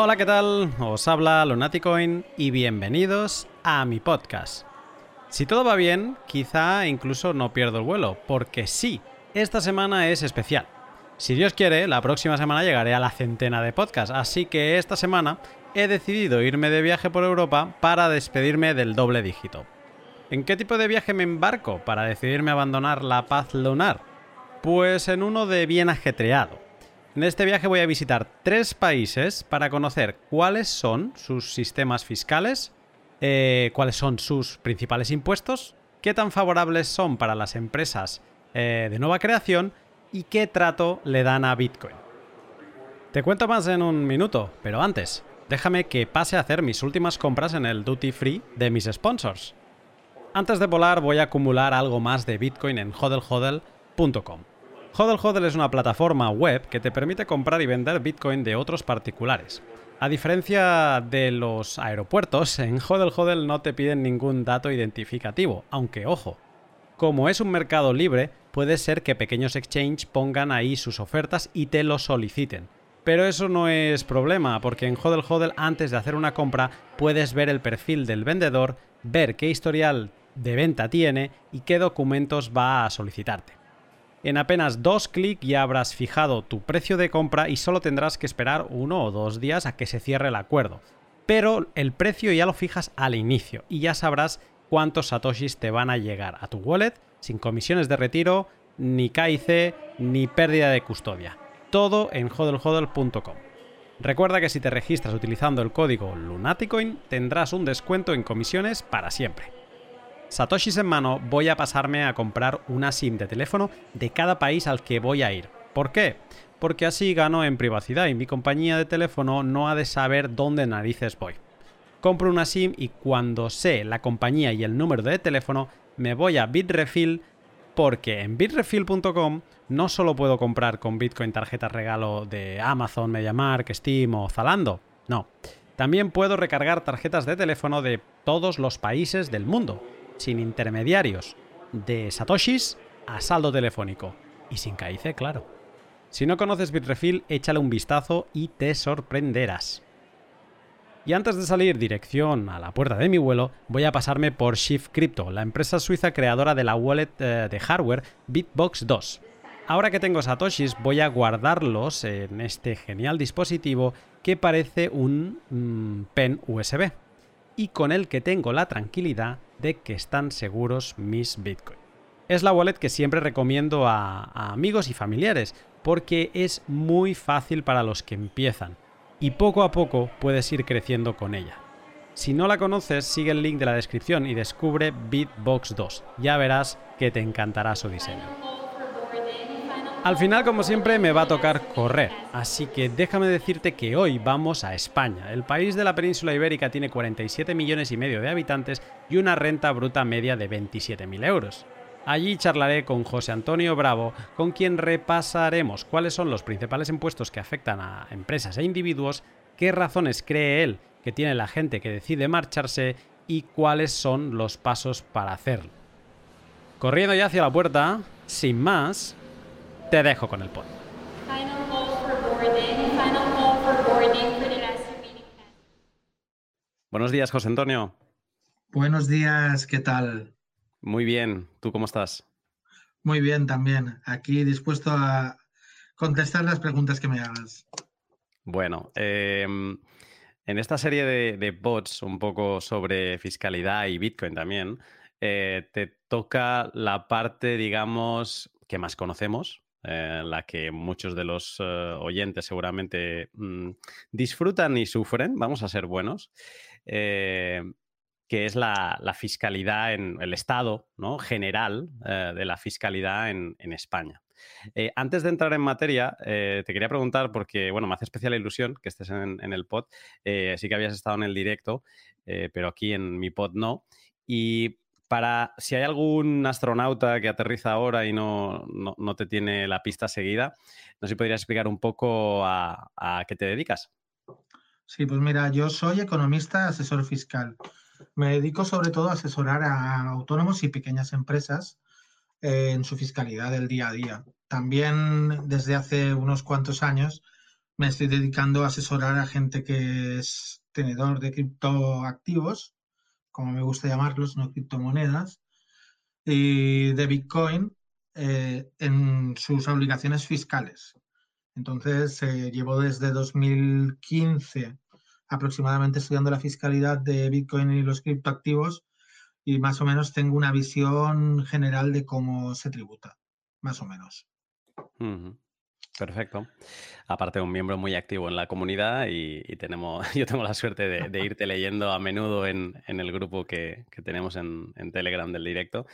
Hola, ¿qué tal? Os habla Lunaticoin y bienvenidos a mi podcast. Si todo va bien, quizá incluso no pierdo el vuelo, porque sí, esta semana es especial. Si Dios quiere, la próxima semana llegaré a la centena de podcasts, así que esta semana he decidido irme de viaje por Europa para despedirme del doble dígito. ¿En qué tipo de viaje me embarco para decidirme abandonar la paz lunar? Pues en uno de bien ajetreado en este viaje voy a visitar tres países para conocer cuáles son sus sistemas fiscales, eh, cuáles son sus principales impuestos, qué tan favorables son para las empresas eh, de nueva creación y qué trato le dan a Bitcoin. Te cuento más en un minuto, pero antes, déjame que pase a hacer mis últimas compras en el duty free de mis sponsors. Antes de volar voy a acumular algo más de Bitcoin en hodlhodl.com. Hodl Hodl es una plataforma web que te permite comprar y vender Bitcoin de otros particulares. A diferencia de los aeropuertos, en Hodl Hodl no te piden ningún dato identificativo, aunque ojo, como es un mercado libre, puede ser que pequeños exchanges pongan ahí sus ofertas y te lo soliciten. Pero eso no es problema, porque en Hodl Hodl antes de hacer una compra puedes ver el perfil del vendedor, ver qué historial de venta tiene y qué documentos va a solicitarte. En apenas dos clics ya habrás fijado tu precio de compra y solo tendrás que esperar uno o dos días a que se cierre el acuerdo. Pero el precio ya lo fijas al inicio y ya sabrás cuántos satoshis te van a llegar a tu wallet sin comisiones de retiro, ni KIC, ni pérdida de custodia. Todo en hodlhodl.com. Recuerda que si te registras utilizando el código Lunaticoin tendrás un descuento en comisiones para siempre. Satoshis en mano, voy a pasarme a comprar una SIM de teléfono de cada país al que voy a ir. ¿Por qué? Porque así gano en privacidad y mi compañía de teléfono no ha de saber dónde narices voy. Compro una SIM y cuando sé la compañía y el número de teléfono, me voy a Bitrefill porque en bitrefill.com no solo puedo comprar con Bitcoin tarjetas regalo de Amazon, MediaMark, Steam o Zalando, no. También puedo recargar tarjetas de teléfono de todos los países del mundo sin intermediarios, de satoshis a saldo telefónico. Y sin KIC, claro. Si no conoces Bitrefill, échale un vistazo y te sorprenderás. Y antes de salir dirección a la puerta de mi vuelo, voy a pasarme por Shift Crypto, la empresa suiza creadora de la wallet eh, de hardware Bitbox 2. Ahora que tengo satoshis, voy a guardarlos en este genial dispositivo que parece un mm, pen USB y con el que tengo la tranquilidad de que están seguros mis Bitcoin. Es la wallet que siempre recomiendo a, amigos y familiares porque es muy fácil para los que empiezan y poco a poco puedes ir creciendo con ella. Si no la conoces, sigue el link de la descripción y descubre Bitbox 2. Ya verás que te encantará su diseño. Al final, como siempre, me va a tocar correr, así que déjame decirte que hoy vamos a España. El país de la península ibérica tiene 47 millones y medio de habitantes y una renta bruta media de 27.000 euros. Allí charlaré con José Antonio Bravo, con quien repasaremos cuáles son los principales impuestos que afectan a empresas e individuos, qué razones cree él que tiene la gente que decide marcharse y cuáles son los pasos para hacerlo. Corriendo ya hacia la puerta, sin más, te dejo con el pod. Buenos días, José Antonio. Buenos días, ¿qué tal? Muy bien, ¿tú cómo estás? Muy bien también, aquí dispuesto a contestar las preguntas que me hagas. Bueno, em, en esta serie de, bots un poco sobre fiscalidad y Bitcoin también, eh, te toca la parte, digamos, que más conocemos, eh, la que muchos de los eh, oyentes seguramente mm, disfrutan y sufren, vamos a ser buenos, eh, que es la, fiscalidad en el estado ¿no? general de la fiscalidad en, España. antes de entrar en materia, te quería preguntar, porque bueno, me hace especial ilusión que estés en, el pod, sí que habías estado en el directo, pero aquí en mi pod no. Y para si hay algún astronauta que aterriza ahora y no, no, te tiene la pista seguida, no sé si podrías explicar un poco a, qué te dedicas. Sí, pues mira, yo soy economista, asesor fiscal. Me dedico sobre todo a asesorar a autónomos y pequeñas empresas en su fiscalidad del día a día. También desde hace unos cuantos años me estoy dedicando a asesorar a gente que es tenedor de criptoactivos, como me gusta llamarlos, no criptomonedas, y de Bitcoin eh, en sus obligaciones fiscales. Entonces, eh, llevo desde 2015 aproximadamente estudiando la fiscalidad de Bitcoin y los criptoactivos y más o menos tengo una visión general de cómo se tributa, más o menos. Perfecto. Aparte, un miembro muy activo en la comunidad y, tenemos, yo tengo la suerte de, irte leyendo a menudo en, el grupo que, tenemos en, Telegram del directo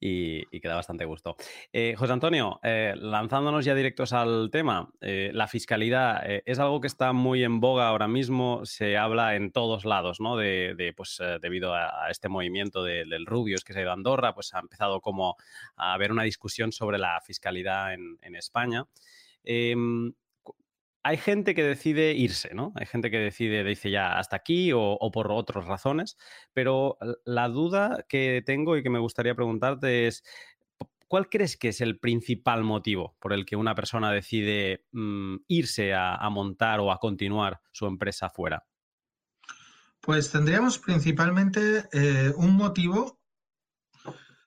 y, que da bastante gusto. Eh, José Antonio, eh, lanzándonos ya directos al tema, eh, la fiscalidad es algo que está muy en boga ahora mismo, se habla en todos lados, ¿no? De, pues, debido a, este movimiento del Rubius que se ha ido a Andorra, pues ha empezado como a haber una discusión sobre la fiscalidad en España. Em, hay gente que decide irse, ¿no? Hay gente que decide, dice ya hasta aquí o, por otras razones, pero la duda que tengo y que me gustaría preguntarte es, ¿cuál crees que es el principal motivo por el que una persona decide mm, irse a, montar o a continuar su empresa fuera? Pues tendríamos principalmente eh, un motivo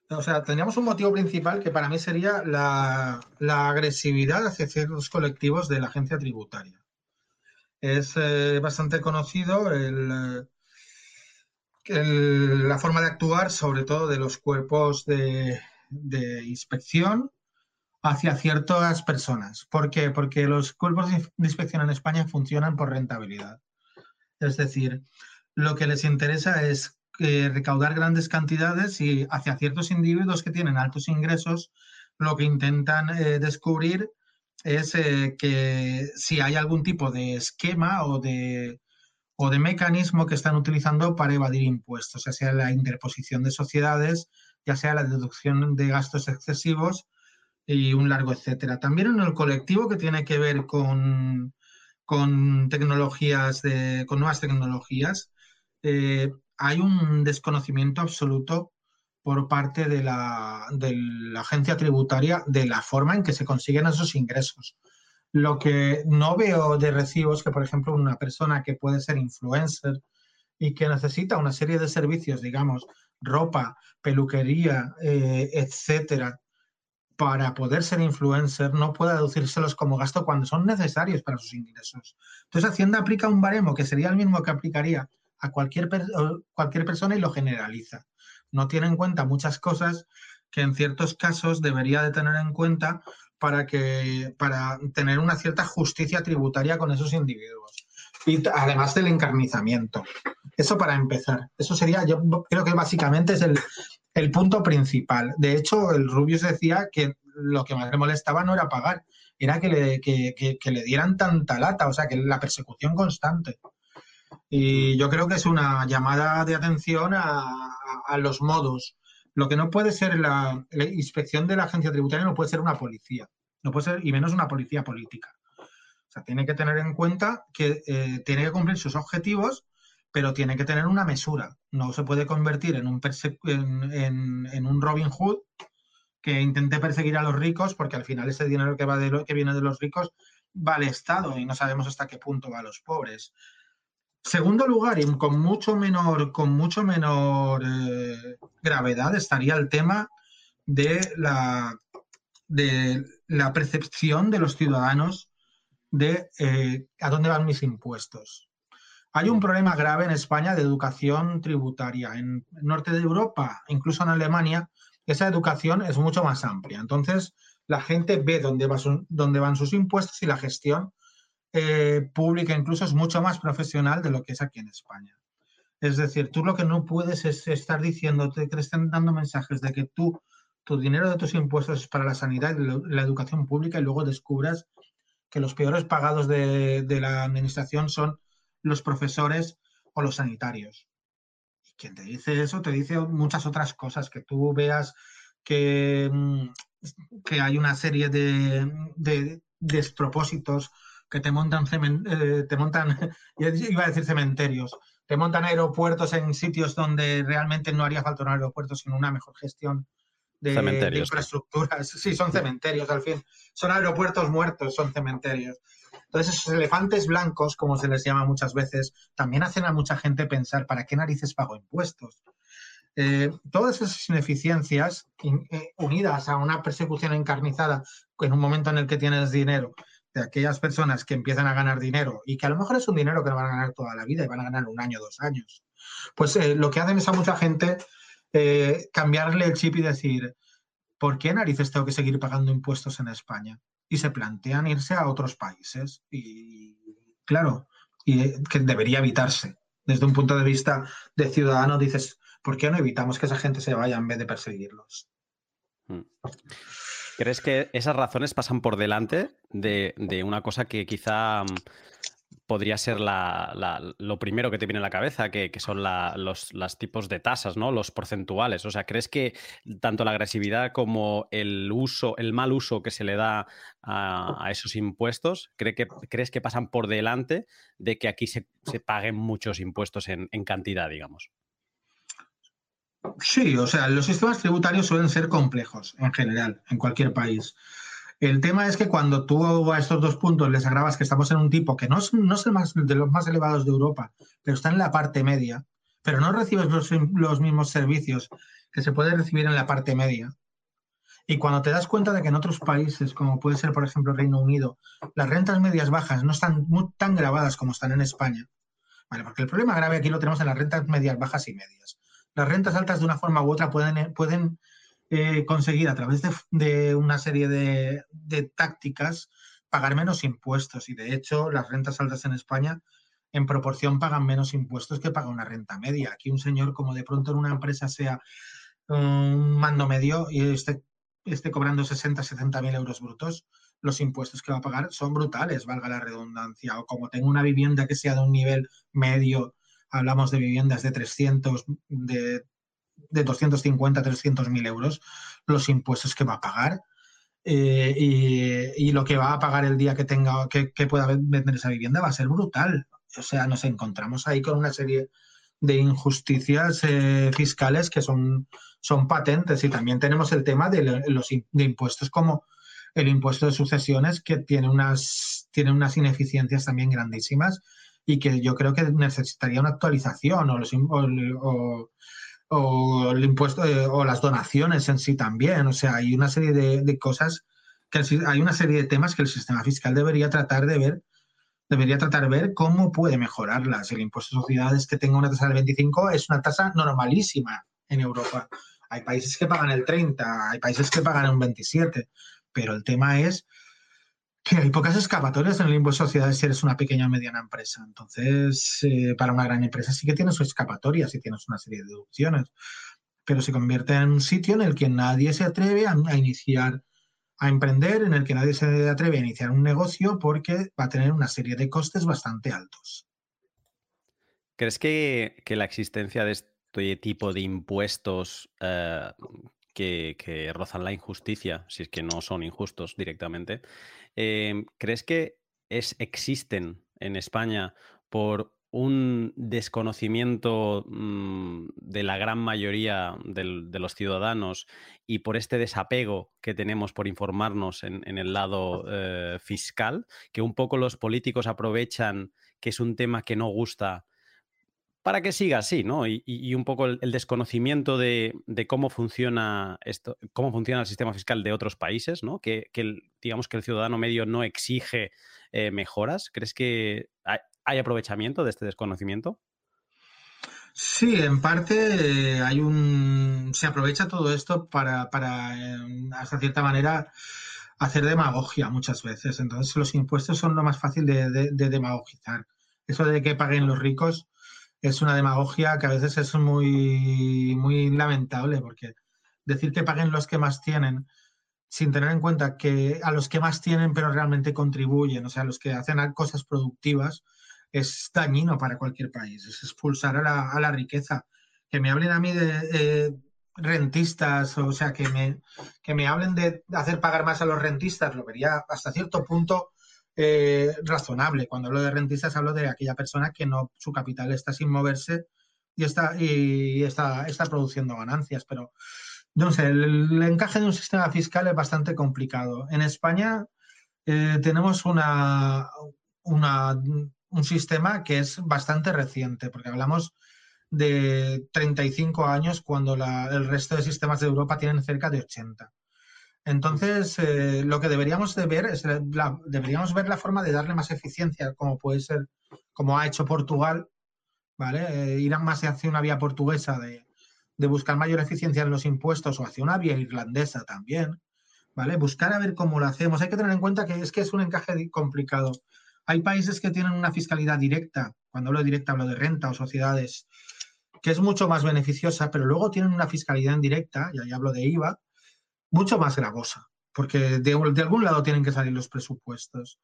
o sea, tendríamos un motivo principal que para mí sería la, agresividad hacia ciertos colectivos de la agencia tributaria. Es eh, bastante conocido la forma de actuar, sobre todo de los cuerpos de, inspección hacia ciertas personas. ¿Por qué? Porque los cuerpos de inspección en España funcionan por rentabilidad. Es decir, lo que les interesa es recaudar grandes cantidades y hacia ciertos individuos que tienen altos ingresos, lo que intentan eh, descubrir es eh, que si hay algún tipo de esquema o de, o de mecanismo que están utilizando para evadir impuestos, ya sea la interposición de sociedades, ya sea la deducción de gastos excesivos y un largo etcétera. También en el colectivo que tiene que ver con, con tecnologías, de, con nuevas tecnologías, eh, hay un desconocimiento absoluto por parte de la, agencia tributaria de la forma en que se consiguen esos ingresos. Lo que no veo de recibos que, por ejemplo, una persona que puede ser influencer y que necesita una serie de servicios, digamos, ropa, peluquería, eh, etcétera, para poder ser influencer, no pueda deducírselos como gasto cuando son necesarios para sus ingresos. Entonces, Hacienda aplica un baremo que sería el mismo que aplicaría a cualquier, cualquier persona y lo generaliza. No tiene en cuenta muchas cosas que en ciertos casos debería de tener en cuenta para, que, para tener una cierta justicia tributaria con esos individuos. Y además del encarnizamiento. Eso para empezar. Eso sería, yo creo que básicamente es el, punto principal. De hecho, el Rubius decía que lo que más le molestaba no era pagar, era que le, que le dieran tanta lata, o sea, que la persecución constante. Y yo creo que es una llamada de atención a, los modos. Lo que no puede ser la, inspección de la agencia tributaria no puede ser una policía, no puede ser, y menos una policía política. O sea, tiene que tener en cuenta que eh, tiene que cumplir sus objetivos, pero tiene que tener una mesura. No se puede convertir en un, en, un Robin Hood que intente perseguir a los ricos, porque al final ese dinero que, va de que viene de los ricos va al Estado y no sabemos hasta qué punto va a los pobres. Segundo lugar, y con mucho menor, con mucho menor eh, gravedad, estaría el tema de la, de la percepción de los ciudadanos de eh, a dónde van mis impuestos. Hay un problema grave en España de educación tributaria. En el norte de Europa, incluso en Alemania, esa educación es mucho más amplia. Entonces, la gente ve dónde, va dónde van sus impuestos y la gestión eh, pública incluso es mucho más profesional de lo que es aquí en España. Es decir, tú lo que no puedes es estar diciendo, te estén dando mensajes de que tú, tu dinero de tus impuestos es para la sanidad y la educación pública y luego descubras que los peores pagados de, la administración son los profesores o los sanitarios. Y quien te dice eso te dice muchas otras cosas, que tú veas que, mm, hay una serie de despropósitos que te montan, eh, te montan, iba a decir cementerios, te montan aeropuertos en sitios donde realmente no haría falta un aeropuerto, sino una mejor gestión de, infraestructuras. Sí, son cementerios al fin. Son aeropuertos muertos, son cementerios. Entonces, esos elefantes blancos, como se les llama muchas veces, también hacen a mucha gente pensar, ¿para qué narices pago impuestos? Eh, todas esas ineficiencias eh, unidas a una persecución encarnizada en un momento en el que tienes dinero de aquellas personas que empiezan a ganar dinero y que a lo mejor es un dinero que no van a ganar toda la vida y van a ganar un año, dos años, pues eh, lo que hacen es a mucha gente cambiarle el chip y decir, ¿por qué narices tengo que seguir pagando impuestos en España? Y se plantean irse a otros países. Y claro, y que debería evitarse. Desde un punto de vista de ciudadano, dices, ¿por qué no evitamos que esa gente se vaya en vez de perseguirlos? Hmm. ¿Crees que esas razones pasan por delante de, una cosa que quizá mm, podría ser lo primero que te viene a la cabeza, que, son los, tipos de tasas, ¿no? Los porcentuales. O sea, ¿crees que tanto la agresividad como el uso, el mal uso que se le da a, esos impuestos, ¿cree que, crees que pasan por delante de que aquí se, paguen muchos impuestos en cantidad, digamos? Sí, o sea, los sistemas tributarios suelen ser complejos en general, en cualquier país. El tema es que cuando tú a estos dos puntos les agravas que estamos en un tipo que no es, no es el más, de los más elevados de Europa, pero está en la parte media, pero no recibes los, los mismos servicios que se puede recibir en la parte media. Y cuando te das cuenta de que en otros países, como puede ser, por ejemplo, Reino Unido, las rentas medias bajas no están tan grabadas como están en España, ¿vale? Porque el problema grave aquí lo tenemos en las rentas medias bajas y medias las rentas altas de una forma u otra pueden, eh, eh, conseguir a través de, una serie de, tácticas pagar menos impuestos. Y de hecho, las rentas altas en España en proporción pagan menos impuestos que paga una renta media. Aquí un señor, como de pronto en una empresa sea un mando medio y esté, esté cobrando 60, 70 mil euros brutos, los impuestos que va a pagar son brutales, valga la redundancia. O como tengo una vivienda que sea de un nivel medio hablamos de viviendas de 300, de, de 250, 300 mil euros, los impuestos que va a pagar eh, y, lo que va a pagar el día que tenga que, pueda vender esa vivienda va a ser brutal. O sea, nos encontramos ahí con una serie de injusticias eh, fiscales que son, son patentes y también tenemos el tema de los de impuestos como el impuesto de sucesiones que tiene unas, tiene unas ineficiencias también grandísimas y que yo creo que necesitaría una actualización o, los, o, el impuesto o las donaciones en sí también. O sea, hay una serie de, cosas que hay una serie de temas que el sistema fiscal debería tratar de ver debería tratar de ver cómo puede mejorarlas. El impuesto de sociedades que tenga una tasa del 25 es una tasa normalísima en Europa. Hay países que pagan el 30, hay países que pagan un 27, pero el tema es que hay pocas escapatorias en el impuesto de sociedades si eres una pequeña o mediana empresa. Entonces, eh, para una gran empresa sí que tienes su escapatoria, sí tienes una serie de deducciones, pero se convierte en un sitio en el que nadie se atreve a, iniciar, a emprender, en el que nadie se atreve a iniciar un negocio porque va a tener una serie de costes bastante altos. ¿Crees que, la existencia de este tipo de impuestos eh, que, que, rozan la injusticia, si es que no son injustos directamente, Em, ¿Crees que es, existen en España por un desconocimiento mm, de la gran mayoría de los ciudadanos y por este desapego que tenemos por informarnos en, el lado eh, fiscal, que un poco los políticos aprovechan que es un tema que no gusta para que siga así, ¿no? Y, un poco el, desconocimiento de, cómo funciona esto, cómo funciona el sistema fiscal de otros países, ¿no? Que, digamos que el ciudadano medio no exige eh, mejoras. ¿Crees que hay, aprovechamiento de este desconocimiento? Sí, en parte eh, hay un. se aprovecha todo esto para, hasta cierta manera, hacer demagogia muchas veces. Entonces, los impuestos son lo más fácil de, de demagogizar. Eso de que paguen los ricos es una demagogia que a veces es muy, muy lamentable, porque decir que paguen los que más tienen sin tener en cuenta que a los que más tienen pero realmente contribuyen, o sea, los que hacen cosas productivas, es dañino para cualquier país, es expulsar a la, riqueza. Que me hablen a mí de rentistas, o sea, que me, que me hablen de hacer pagar más a los rentistas, lo vería hasta cierto punto eh, razonable. Cuando hablo de rentistas hablo de aquella persona que no, su capital está sin moverse y está, y está, produciendo ganancias. Pero no sé, el, encaje de un sistema fiscal es bastante complicado. En España eh, tenemos una, un sistema que es bastante reciente, porque hablamos de 35 años cuando el resto de sistemas de Europa tienen cerca de 80. Entonces, eh, lo que deberíamos de ver es la, deberíamos ver la forma de darle más eficiencia, como puede ser, como ha hecho Portugal, ¿vale? Eh, más hacia una vía portuguesa de, de, buscar mayor eficiencia en los impuestos o hacia una vía irlandesa también, ¿vale? Buscar a ver cómo lo hacemos. Hay que tener en cuenta que es que es un encaje complicado. Hay países que tienen una fiscalidad directa, cuando hablo de directa hablo de renta o sociedades, que es mucho más beneficiosa, pero luego tienen una fiscalidad indirecta, y ahí hablo de IVA, mucho más gravosa, porque de, algún lado tienen que salir los presupuestos.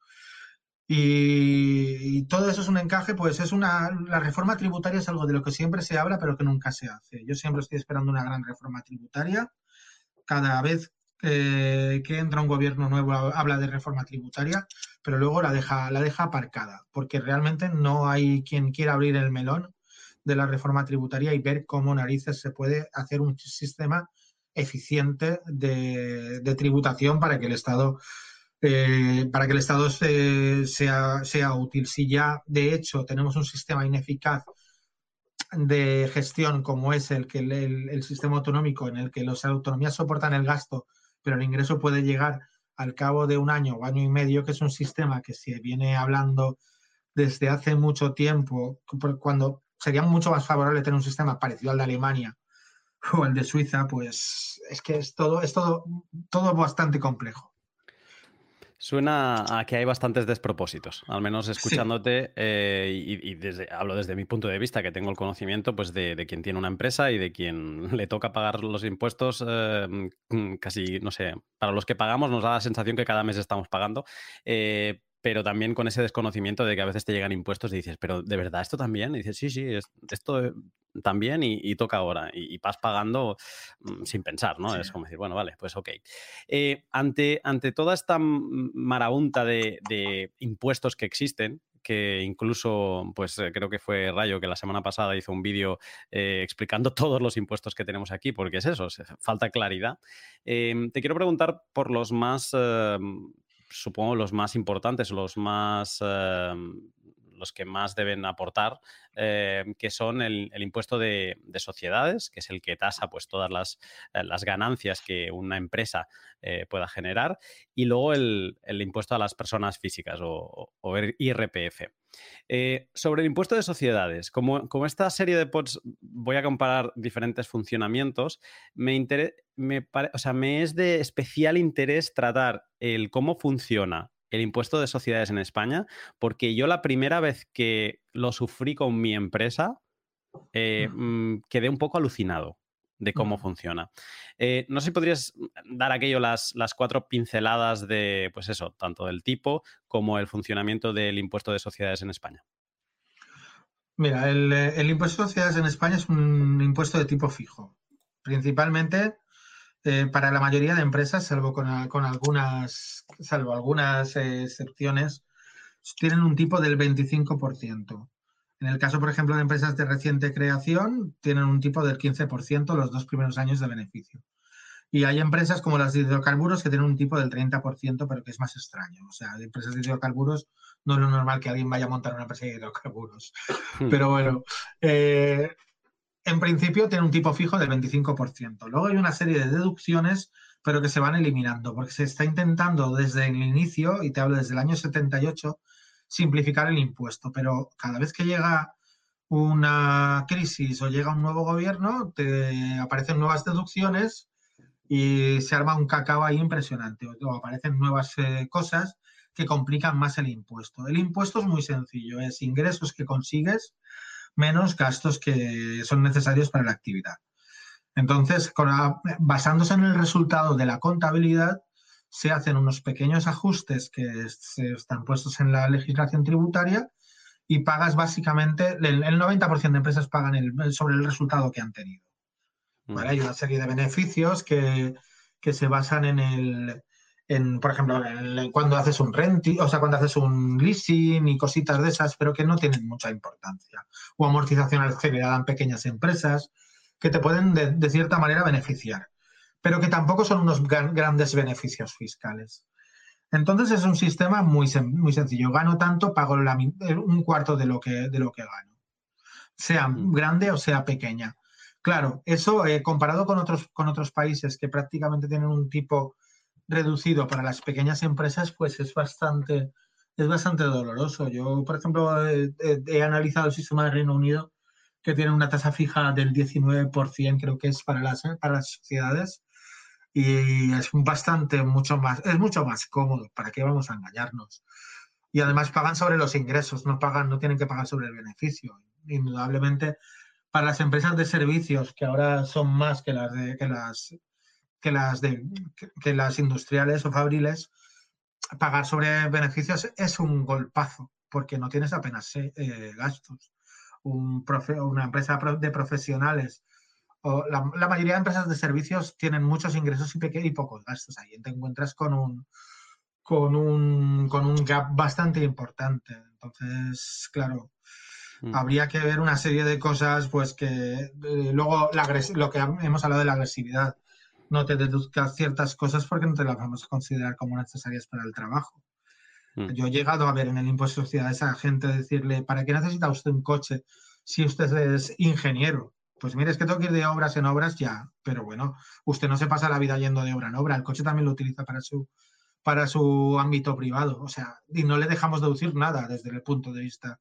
Y, todo eso es un encaje, pues es una. La reforma tributaria es algo de lo que siempre se habla, pero que nunca se hace. Yo siempre estoy esperando una gran reforma tributaria. Cada vez que entra un gobierno nuevo habla de reforma tributaria, pero luego la deja, la deja aparcada, porque realmente no hay quien quiera abrir el melón de la reforma tributaria y ver cómo narices se puede hacer un sistema eficiente de, tributación para que el Estado eh, para que el Estado sea, sea útil. Si ya de hecho tenemos un sistema ineficaz de gestión como es el que el, sistema autonómico en el que las autonomías soportan el gasto, pero el ingreso puede llegar al cabo de un año o año y medio, que es un sistema que se viene hablando desde hace mucho tiempo, cuando sería mucho más favorable tener un sistema parecido al de Alemania o el de Suiza, pues es que es todo, es todo, todo bastante complejo. Suena a que hay bastantes despropósitos, al menos escuchándote, eh, y, desde, hablo desde mi punto de vista, que tengo el conocimiento pues, de, quien tiene una empresa y de quien le toca pagar los impuestos, eh, casi, no sé, para los que pagamos nos da la sensación que cada mes estamos pagando, eh, pero también con ese desconocimiento de que a veces te llegan impuestos y dices, pero ¿de verdad esto también? Y dices, sí, sí, esto también y, toca ahora. Y, vas pagando mm, sin pensar, ¿no? Es como decir, bueno, vale, pues ok. Eh, ante, ante toda esta marabunta de, impuestos que existen, que incluso, pues eh, creo que fue Rayo que la semana pasada hizo un vídeo eh, explicando todos los impuestos que tenemos aquí, porque es eso, falta claridad. te quiero preguntar por los más supongo, los más importantes, los más em, los que más deben aportar, em, que son el, impuesto de, sociedades, que es el que tasa pues, todas las, eh, ganancias que una empresa eh, pueda generar, y luego el, impuesto a las personas físicas o, IRPF. Eh, sobre el impuesto de sociedades, como, como, esta serie de pods voy a comparar diferentes funcionamientos, me, me, o sea, me es de especial interés tratar el cómo funciona el impuesto de sociedades en España, porque yo la primera vez que lo sufrí con mi empresa, eh, mm, quedé un poco alucinado de cómo funciona. Eh, no sé si podrías dar aquello las, las, cuatro pinceladas de, pues eso, tanto del tipo como el funcionamiento del impuesto de sociedades en España. Mira, el, el impuesto de sociedades en España es un impuesto de tipo fijo. Principalmente eh, para la mayoría de empresas, salvo con, algunas, salvo algunas eh, excepciones, tienen un tipo del 25%. En el caso, por ejemplo, de empresas de reciente creación, tienen un tipo del 15% los dos primeros años de beneficio. Y hay empresas como las de hidrocarburos que tienen un tipo del 30%, pero que es más extraño. O sea, de empresas de hidrocarburos no es lo normal que alguien vaya a montar una empresa de hidrocarburos. Hmm. Pero bueno, eh, en principio tiene un tipo fijo del 25%. Luego hay una serie de deducciones, pero que se van eliminando, porque se está intentando desde el inicio, y te hablo desde el año 78, simplificar el impuesto. Pero cada vez que llega una crisis o llega un nuevo gobierno, te aparecen nuevas deducciones y se arma un cacao ahí impresionante. O aparecen nuevas eh, cosas que complican más el impuesto. El impuesto es muy sencillo, es ingresos que consigues menos gastos que son necesarios para la actividad. Entonces, basándose en el resultado de la contabilidad, se hacen unos pequeños ajustes que se están puestos en la legislación tributaria y pagas básicamente, el, 90% de empresas pagan sobre el resultado que han tenido. Hay una serie de beneficios que, que se basan en el, por ejemplo, cuando haces un renting, o sea, cuando haces un leasing y cositas de esas, pero que no tienen mucha importancia. O amortización acelerada en pequeñas empresas, que te pueden de, cierta manera beneficiar, pero que tampoco son unos grandes beneficios fiscales. Entonces es un sistema muy, muy sencillo. Gano tanto, pago un cuarto de lo que, de lo que gano, sea mm. grande o sea pequeña. Claro, eso eh, comparado con otros, con otros países que prácticamente tienen un tipo reducido para las pequeñas empresas, pues es bastante, es bastante doloroso. Yo, por ejemplo, he analizado el sistema de Reino Unido que tiene una tasa fija del 19%, creo que es para las, para las sociedades, y es bastante, mucho más, es mucho más cómodo, ¿para qué vamos a engañarnos? Y además pagan sobre los ingresos, no pagan, no tienen que pagar sobre el beneficio. Indudablemente, para las empresas de servicios, que ahora son más que las de, que las que las de que, las industriales o fabriles, pagar sobre beneficios es un golpazo, porque no tienes apenas eh, gastos. Un profe, una empresa de profesionales o la, mayoría de empresas de servicios tienen muchos ingresos y, y pocos gastos. Ahí te encuentras con un, con un, con un gap bastante importante. Entonces, claro, mm. habría que ver una serie de cosas, pues que eh, luego lo que hemos hablado de la agresividad, no te deduzcas ciertas cosas porque no te las vamos a considerar como necesarias para el trabajo. Mm. Yo he llegado a ver en el impuesto de sociedades a gente decirle, ¿para qué necesita usted un coche si usted es ingeniero? Pues mire, es que tengo que ir de obras en obras ya, pero bueno, usted no se pasa la vida yendo de obra en obra, el coche también lo utiliza para su, para su ámbito privado, o sea, y no le dejamos deducir nada desde el punto de vista,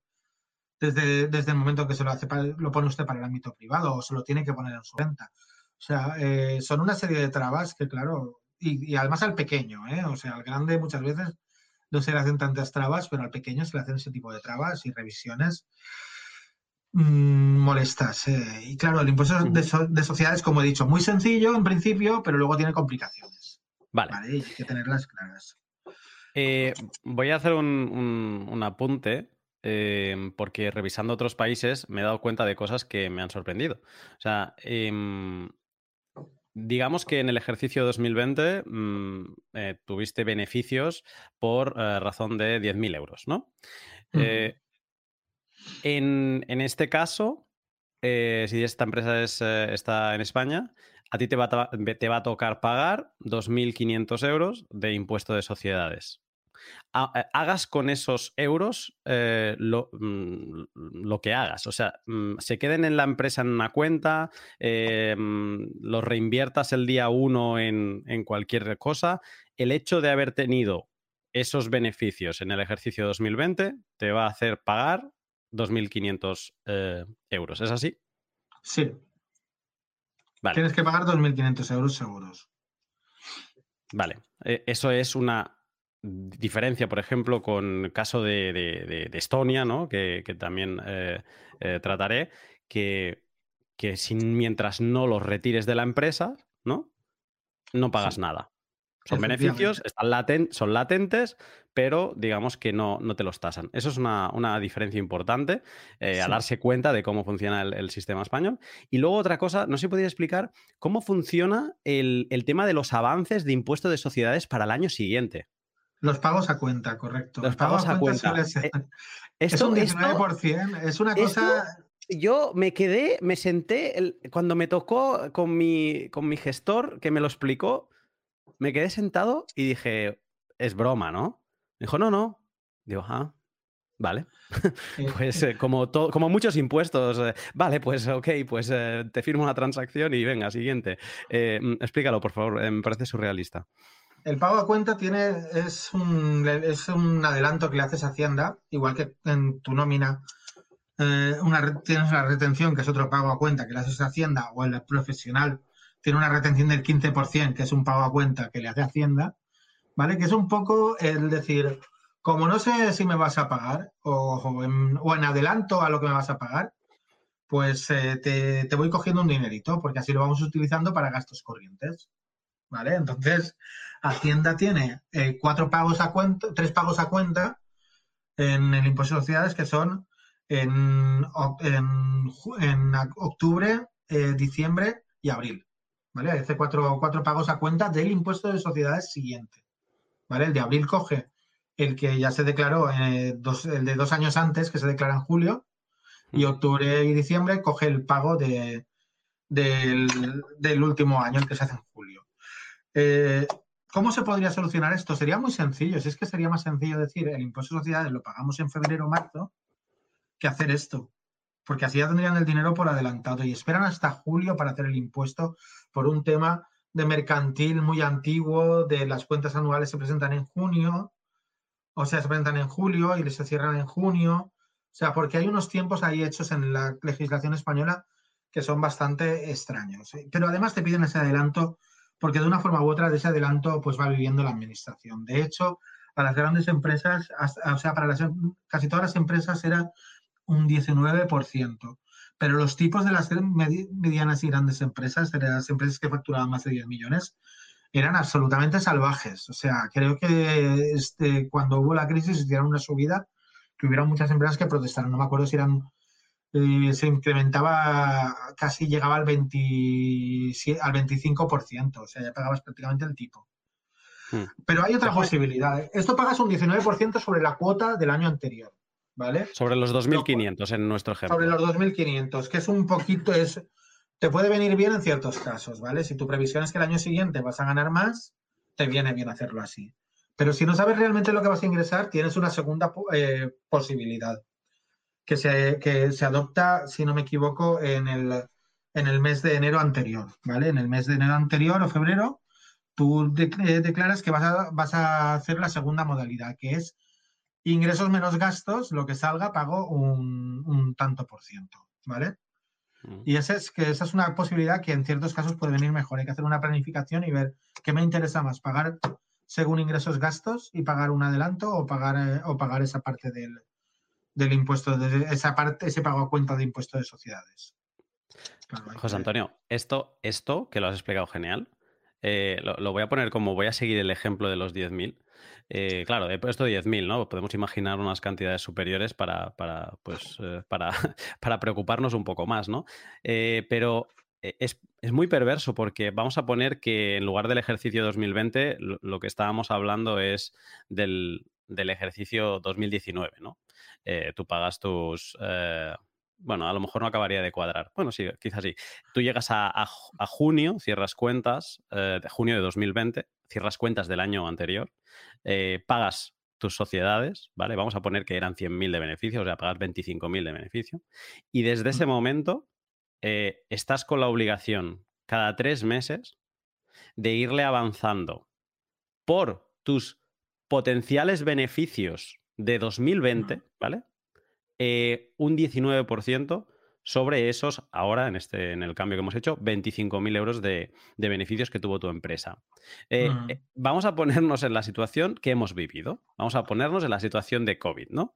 desde, desde el momento que se lo hace, lo pone usted para el ámbito privado o se lo tiene que poner en su renta. O sea, eh, son una serie de trabas que, claro, y, y, además al pequeño, ¿eh? o sea, al grande muchas veces no se le hacen tantas trabas, pero al pequeño se le hacen ese tipo de trabas y revisiones Mm, molestas. y claro, el impuesto de, sociedades, como he dicho, muy sencillo en principio, pero luego tiene complicaciones. Vale. hay que tenerlas claras. Eh, voy a hacer un, apunte. Eh, porque revisando otros países me he dado cuenta de cosas que me han sorprendido. O sea, em, digamos que en el ejercicio 2020 mm, eh, tuviste beneficios por razón de 10.000 euros, ¿no? En, este caso, eh, si esta empresa eh, está en España, a ti te va, a, tocar pagar 2.500 euros de impuesto de sociedades. Eh, hagas con esos euros mm, lo, que hagas. O sea, mm, se queden en la empresa en una cuenta, mm, los reinviertas el día uno en, en cualquier cosa. El hecho de haber tenido esos beneficios en el ejercicio 2020 te va a hacer pagar 2.500 eh, euros. ¿Es así? Sí. Tienes que pagar 2.500 euros seguros. Vale. Eso es una diferencia, por ejemplo, con el caso de, Estonia, ¿no? que, también eh, eh, trataré, que, que sin, mientras no los retires de la empresa, ¿no? No pagas nada. Son beneficios, están son latentes, pero digamos que no, no te los tasan. Eso es una, diferencia importante eh, a darse cuenta de cómo funciona el, sistema español. Y luego otra cosa, no sé si podría explicar cómo funciona el, tema de los avances de impuestos de sociedades para el año siguiente. Los pagos a cuenta, correcto. Los, pagos, a cuenta. Eh, es un 19%, es una cosa... yo me quedé, me senté, cuando me tocó con mi, con mi gestor, que me lo explicó, me quedé sentado y dije, es broma, ¿no? Me dijo, no, no. Digo, ah, vale. pues eh, como, como muchos impuestos, eh, vale, pues ok, pues eh, te firmo una transacción y venga, siguiente. Mm, explícalo, por favor, me parece surrealista. El pago a cuenta tiene, es, un, es un adelanto que le haces a Hacienda, igual que en tu nómina. una, tienes una retención, que es otro pago a cuenta que le haces a Hacienda, o el profesional tiene una retención del 15%, que es un pago a cuenta que le hace Hacienda, ¿vale? Que es un poco el decir, como no sé si me vas a pagar o, en, adelanto a lo que me vas a pagar, pues eh, te, voy cogiendo un dinerito, porque así lo vamos utilizando para gastos corrientes, ¿vale? Entonces, Hacienda tiene eh, cuatro pagos a cuenta, tres pagos a cuenta en el impuesto de sociedades que son en, en, octubre, eh, diciembre y abril. ¿vale? Hace cuatro, cuatro pagos a cuenta del impuesto de sociedades siguiente, ¿vale? El de abril coge el que ya se declaró, eh, dos, el de dos años antes, que se declara en julio, y octubre y diciembre coge el pago de, del, último año, el que se hace en julio. Eh, ¿Cómo se podría solucionar esto? Sería muy sencillo. Si es que sería más sencillo decir el impuesto de sociedades lo pagamos en febrero o marzo que hacer esto. Porque así ya tendrían el dinero por adelantado y esperan hasta julio para hacer el impuesto por un tema de mercantil muy antiguo, de las cuentas anuales se presentan en junio, o sea, se presentan en julio y se cierran en junio. O sea, porque hay unos tiempos ahí hechos en la legislación española que son bastante extraños. Pero además te piden ese adelanto porque de una forma u otra de ese adelanto pues va viviendo la administración. De hecho, a las grandes empresas, o sea, para em, casi todas las empresas era un 19%, pero los tipos de las medianas y grandes empresas, de las empresas que facturaban más de 10 millones, eran absolutamente salvajes. O sea, creo que este, cuando hubo la crisis hicieron una subida que hubiera muchas empresas que protestaron. No me acuerdo si eran eh, se incrementaba, casi llegaba al, 20, al 25%, o sea, ya pagabas prácticamente el tipo. Hmm. Pero hay otra posibilidad. Esto pagas un 19% sobre la cuota del año anterior, ¿vale? Sobre los 2.500 en nuestro ejemplo. Sobre los 2.500, que es un poquito, es, te puede venir bien en ciertos casos, ¿vale? Si tu previsión es que el año siguiente vas a ganar más, te viene bien hacerlo así. Pero si no sabes realmente lo que vas a ingresar, tienes una segunda eh, posibilidad que se, que se adopta, si no me equivoco, en el, en el mes de enero anterior, ¿vale? En el mes de enero anterior o febrero, tú eh, declaras que vas a, vas a hacer la segunda modalidad, que es ingresos menos gastos, lo que salga pago un, tanto por ciento, ¿vale? Mm. Y ese es, que esa es una posibilidad que en ciertos casos puede venir mejor. Hay que hacer una planificación y ver qué me interesa más, pagar según ingresos gastos y pagar un adelanto o pagar, eh, o pagar esa parte del, del impuesto, de esa parte, ese pago a cuenta de impuesto de sociedades. José Antonio, esto, esto que lo has explicado genial, eh, lo, voy a poner como voy a seguir el ejemplo de los 10.000. Eh, claro, he puesto 10.000, ¿no? Podemos imaginar unas cantidades superiores para, para pues, eh, para, para, preocuparnos un poco más, ¿no? pero es, muy perverso porque vamos a poner que en lugar del ejercicio 2020, lo, que estábamos hablando es del, del ejercicio 2019, ¿no? Eh, tú pagas tus... Eh, bueno, a lo mejor no acabaría de cuadrar. Bueno, sí, quizás sí. Tú llegas a, junio, cierras cuentas, eh, de junio de 2020, cierras cuentas del año anterior, pagas tus sociedades, ¿vale? Vamos a poner que eran 100.000 de beneficio, o sea, pagas 25.000 de beneficio. Y desde ese momento estás con la obligación cada tres meses de irle avanzando por tus potenciales beneficios de 2020, ¿vale? Eh, un 19% sobre esos, ahora en, este, en el cambio que hemos hecho, 25.000 euros de, beneficios que tuvo tu empresa. Eh, eh, vamos a ponernos en la situación que hemos vivido. Vamos a ponernos en la situación de COVID, ¿no?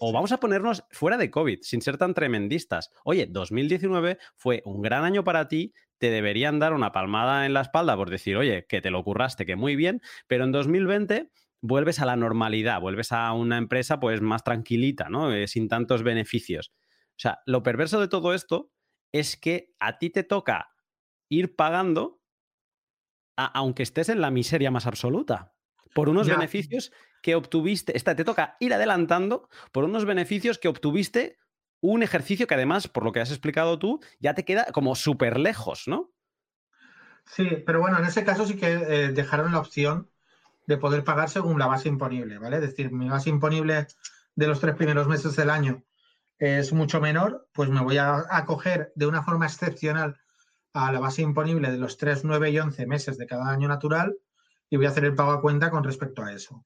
O vamos a ponernos fuera de COVID, sin ser tan tremendistas. Oye, 2019 fue un gran año para ti, te deberían dar una palmada en la espalda por decir, oye, que te lo curraste, que muy bien, pero en 2020 vuelves a la normalidad, vuelves a una empresa pues más tranquilita, ¿no? Eh, sin tantos beneficios. O sea, lo perverso de todo esto es que a ti te toca ir pagando aunque estés en la miseria más absoluta, por unos beneficios que obtuviste, esta, te toca ir adelantando por unos beneficios que obtuviste un ejercicio que además, por lo que has explicado tú, ya te queda como súper lejos, ¿no? Sí, pero bueno, en ese caso sí que eh, dejaron la opción de poder pagar según la base imponible, ¿vale? Es decir, mi base imponible de los tres primeros meses del año es mucho menor, pues me voy a acoger de una forma excepcional a la base imponible de los 3, 9 y 11 meses de cada año natural y voy a hacer el pago a cuenta con respecto a eso.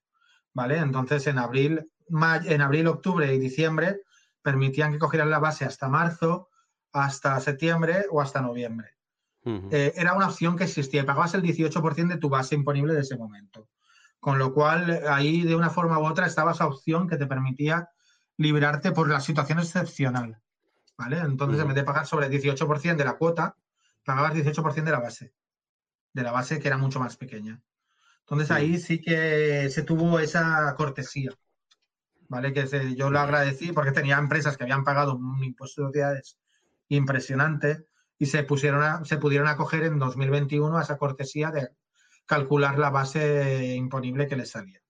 ¿Vale? Entonces, en abril, en abril, octubre y diciembre permitían que cogieran la base hasta marzo, hasta septiembre o hasta noviembre. Eh, era una opción que existía. Pagabas el 18% de tu base imponible de ese momento. Con lo cual, ahí de una forma u otra estaba esa opción que te permitía liberarte por la situación excepcional. ¿Vale? Entonces, en vez de pagar sobre el 18% de la cuota, pagabas 18% de la base. De la base que era mucho más pequeña. Entonces, ahí sí que se tuvo esa cortesía. ¿Vale? Que yo lo agradecí porque tenía empresas que habían pagado un impuesto de sociedades impresionante y se, pusieron se pudieron acoger en 2021 a esa cortesía de calcular la base imponible que les salía.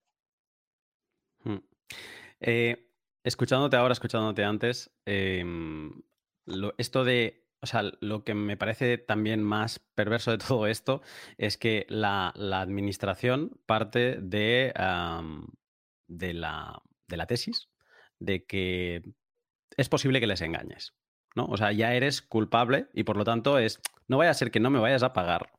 Hmm. Eh, escuchándote ahora, escuchándote antes, em, esto de o sea, lo que me parece también más perverso de todo esto es que la, administración parte de, de, la, de la tesis de que es posible que les engañes. ¿no? O sea, ya eres culpable y por lo tanto es, no vaya a ser que no me vayas a pagar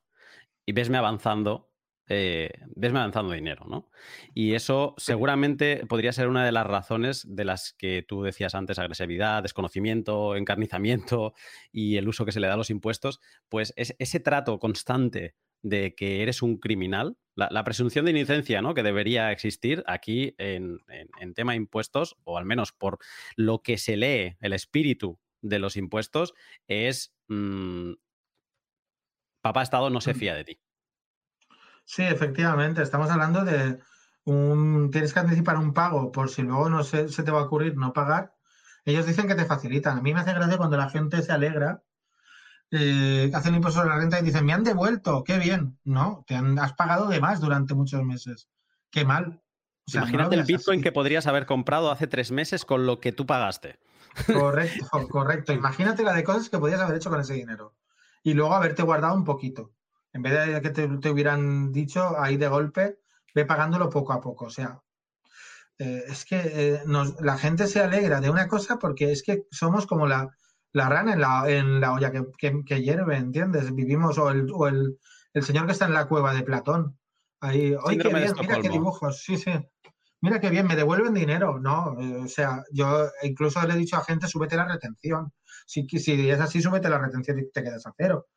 y vesme avanzando eh, vesme avanzando dinero, ¿no? Y eso seguramente podría ser una de las razones de las que tú decías antes, agresividad, desconocimiento, encarnizamiento y el uso que se le da a los impuestos, pues es ese trato constante de que eres un criminal, la, presunción de inocencia ¿no? que debería existir aquí en, tema impuestos, o al menos por lo que se lee, el espíritu de los impuestos, es mm, papá Estado no se fía de ti. Sí, efectivamente, estamos hablando de un, tienes que anticipar un pago por si luego no se, te va a ocurrir no pagar. Ellos dicen que te facilitan. A mí me hace gracia cuando la gente se alegra, eh, hacen impuesto sobre la renta y dicen, me han devuelto, qué bien. No, te han, has pagado de más durante muchos meses. Qué mal. Imagínate el Bitcoin que podrías haber comprado hace tres meses con lo que tú pagaste. Correcto, correcto. Imagínate la de cosas que podías haber hecho con ese dinero. Y luego haberte guardado un poquito. En vez de que te, hubieran dicho ahí de golpe, ve pagándolo poco a poco. O sea, eh, es que eh, la gente se alegra de una cosa porque es que somos como la, rana en la, en la olla que, hierve, ¿entiendes? Vivimos, o, el, el, señor que está en la cueva de Platón. Ahí, ¡ay, qué bien! Mira qué dibujos. Sí, sí. Mira qué bien, me devuelven dinero. No, eh, o sea, yo incluso le he dicho a gente, súbete la retención. Si, si es así, súbete la retención y te quedas a cero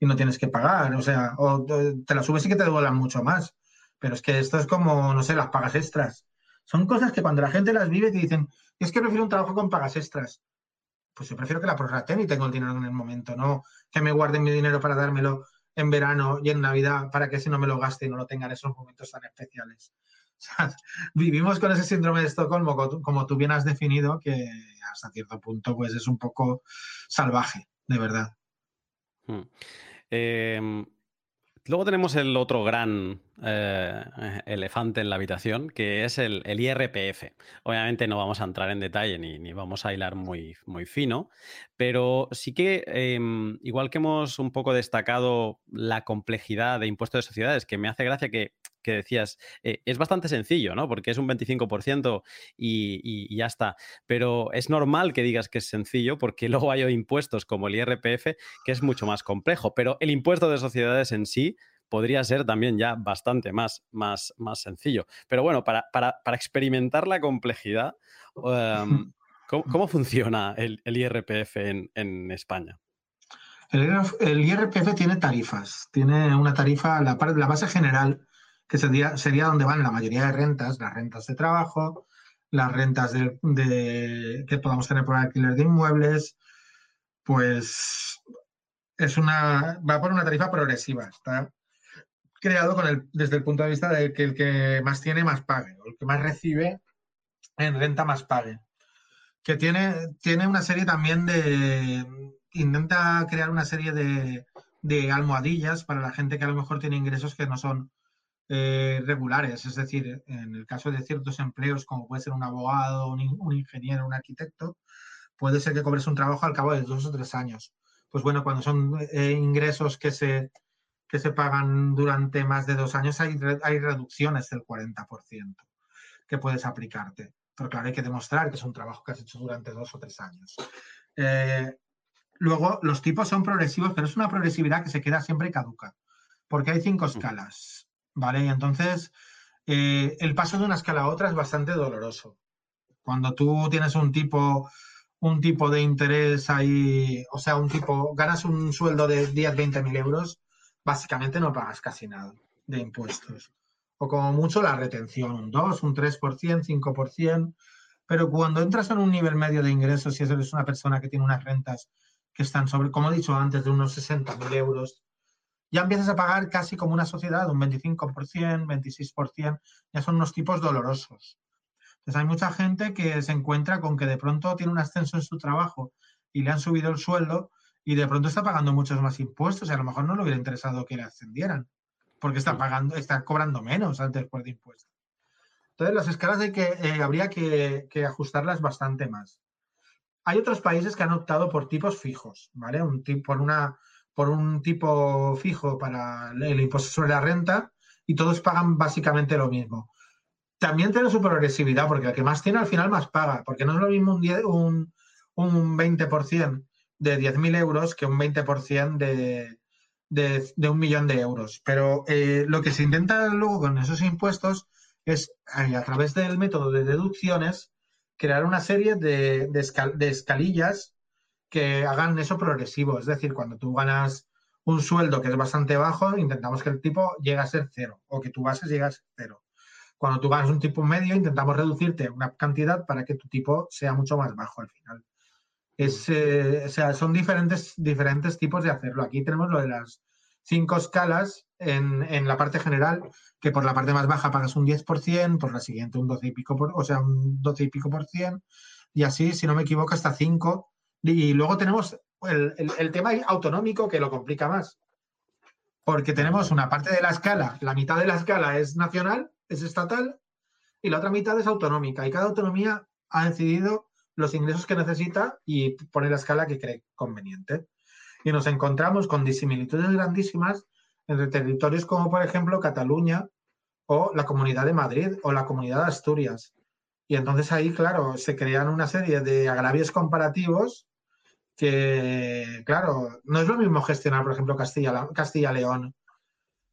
y no tienes que pagar, o sea, o te la subes y que te devuelvan mucho más. Pero es que esto es como, no sé, las pagas extras. Son cosas que cuando la gente las vive te dicen, es que prefiero un trabajo con pagas extras. Pues yo prefiero que la prorraten y tengo el dinero en el momento, no que me guarden mi dinero para dármelo en verano y en Navidad para que si no me lo gaste y no lo tenga en esos momentos tan especiales. vivimos con ese síndrome de Estocolmo, como tú bien has definido, que hasta cierto punto pues es un poco salvaje, de verdad. Hmm. Em, luego tenemos el otro gran eh, elefante en la habitación, que es el, IRPF. Obviamente no vamos a entrar en detalle ni, vamos a hilar muy, muy fino, pero sí que, em, igual que hemos un poco destacado la complejidad de impuestos de sociedades, que me hace gracia que que decías, eh, es bastante sencillo, ¿no? Porque es un 25% y, y, ya está. Pero es normal que digas que es sencillo porque luego hay impuestos como el IRPF que es mucho más complejo. Pero el impuesto de sociedades en sí podría ser también ya bastante más, más, más sencillo. Pero bueno, para, experimentar la complejidad, em, ¿cómo, funciona el, IRPF en, España? El, IRPF tiene tarifas, tiene una tarifa, la, la base general que sería, sería donde van la mayoría de rentas, las rentas de trabajo, las rentas de, que podamos tener por alquiler de inmuebles, pues es una, va por una tarifa progresiva. Está creado con el, desde el punto de vista de que el que más tiene más pague, o el que más recibe en renta más pague. Que tiene, tiene una serie también de. Intenta crear una serie de, de almohadillas para la gente que a lo mejor tiene ingresos que no son eh, regulares, es decir, en el caso de ciertos empleos, como puede ser un abogado, un, ingeniero, un arquitecto, puede ser que cobres un trabajo al cabo de dos o tres años. Pues bueno, cuando son eh, ingresos que se, que se pagan durante más de dos años, hay, hay reducciones del 40% que puedes aplicarte. Pero claro, hay que demostrar que es un trabajo que has hecho durante dos o tres años. Eh, luego, los tipos son progresivos, pero es una progresividad que se queda siempre caduca, porque hay cinco escalas. ¿Vale? Y entonces eh, el paso de una escala a otra es bastante doloroso. Cuando tú tienes un tipo, un tipo de interés ahí, o sea, un tipo, ganas un sueldo de 10, 20 mil euros, básicamente no pagas casi nada de impuestos. O como mucho la retención, un 2, un 3%, 5%. Pero cuando entras en un nivel medio de ingresos, y eres una persona que tiene unas rentas que están sobre, como he dicho antes, de unos 60 mil euros, ya empiezas a pagar casi como una sociedad, un 25%, 26%, ya son unos tipos dolorosos. Entonces hay mucha gente que se encuentra con que de pronto tiene un ascenso en su trabajo y le han subido el sueldo y de pronto está pagando muchos más impuestos y a lo mejor no le hubiera interesado que le ascendieran porque está pagando, está cobrando menos antes por de impuestos. Entonces las escalas hay que, eh, habría que, que ajustarlas bastante más. hay otros países que han optado por tipos fijos, ¿vale? Un tipo, por, una, por un tipo fijo para el impuesto sobre la renta y todos pagan básicamente lo mismo. También tiene su progresividad, porque el que más tiene al final más paga, porque no es lo mismo un, un, 20% de 10.000 euros que un 20% de, de, un millón de euros. Pero eh, lo que se intenta luego con esos impuestos es, eh, a través del método de deducciones, crear una serie de, de, escalillas que hagan eso progresivo. Es decir, cuando tú ganas un sueldo que es bastante bajo, intentamos que el tipo llegue a ser cero o que tu base llegue a ser cero. Cuando tú ganas un tipo medio, intentamos reducirte una cantidad para que tu tipo sea mucho más bajo al final. Es, eh, o sea, son diferentes, diferentes tipos de hacerlo. Aquí tenemos lo de las cinco escalas en, en, la parte general, que por la parte más baja pagas un 10%, por la siguiente un 12 y pico, por, o sea, un 12 y pico por cien, y así, si no me equivoco, hasta 5. Y luego tenemos el, el, tema autonómico que lo complica más, porque tenemos una parte de la escala, la mitad de la escala es nacional, es estatal, y la otra mitad es autonómica, y cada autonomía ha decidido los ingresos que necesita y pone la escala que cree conveniente. Y nos encontramos con disimilitudes grandísimas entre territorios como, por ejemplo, Cataluña o la Comunidad de Madrid o la Comunidad de Asturias. Y entonces ahí, claro, se crean una serie de agravios comparativos que, claro, no es lo mismo gestionar, por ejemplo, Castilla-León Castilla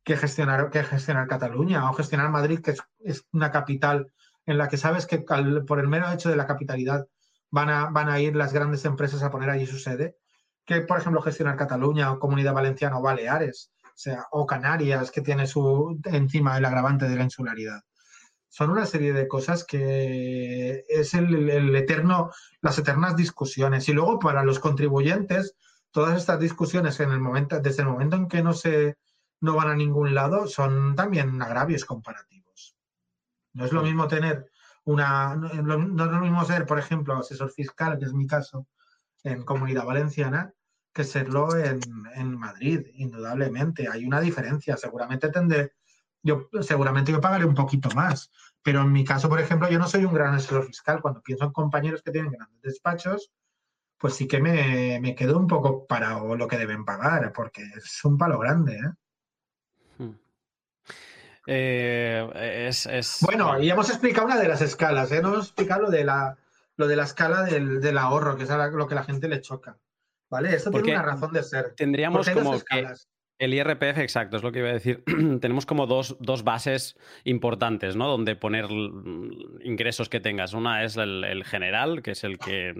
que gestionar, que gestionar Cataluña o gestionar Madrid, que es, una capital en la que sabes que por el mero hecho de la capitalidad van a, van a ir las grandes empresas a poner allí su sede, que, por ejemplo, gestionar Cataluña o Comunidad Valenciana o Baleares, o, o Canarias, que tiene su encima el agravante de la insularidad. Son una serie de cosas que es el, eterno, las eternas discusiones. Y luego para los contribuyentes, todas estas discusiones en el momento, desde el momento en que no se no van a ningún lado, son también agravios comparativos. No es lo mismo tener una, no, no es lo mismo ser, por ejemplo, asesor fiscal, que es mi caso, en Comunidad Valenciana, que serlo en, Madrid, indudablemente. Hay una diferencia. Seguramente tendré, yo seguramente yo pagaré un poquito más. Pero en mi caso, por ejemplo, yo no soy un gran asesor fiscal. Cuando pienso en compañeros que tienen grandes despachos, pues sí que me, quedo un poco para lo que deben pagar, porque es un palo grande. ¿eh? Hmm. Eh, es, Bueno, y hemos explicado una de las escalas, ¿eh? no hemos explicado lo de la, lo de la escala del, del ahorro, que es lo que a la gente le choca. ¿Vale? Eso tiene una razón de ser. Tendríamos como que el IRPF, exacto, es lo que iba a decir. Tenemos como dos, bases importantes, ¿no? Donde poner ingresos que tengas. Una es el, general, que es el que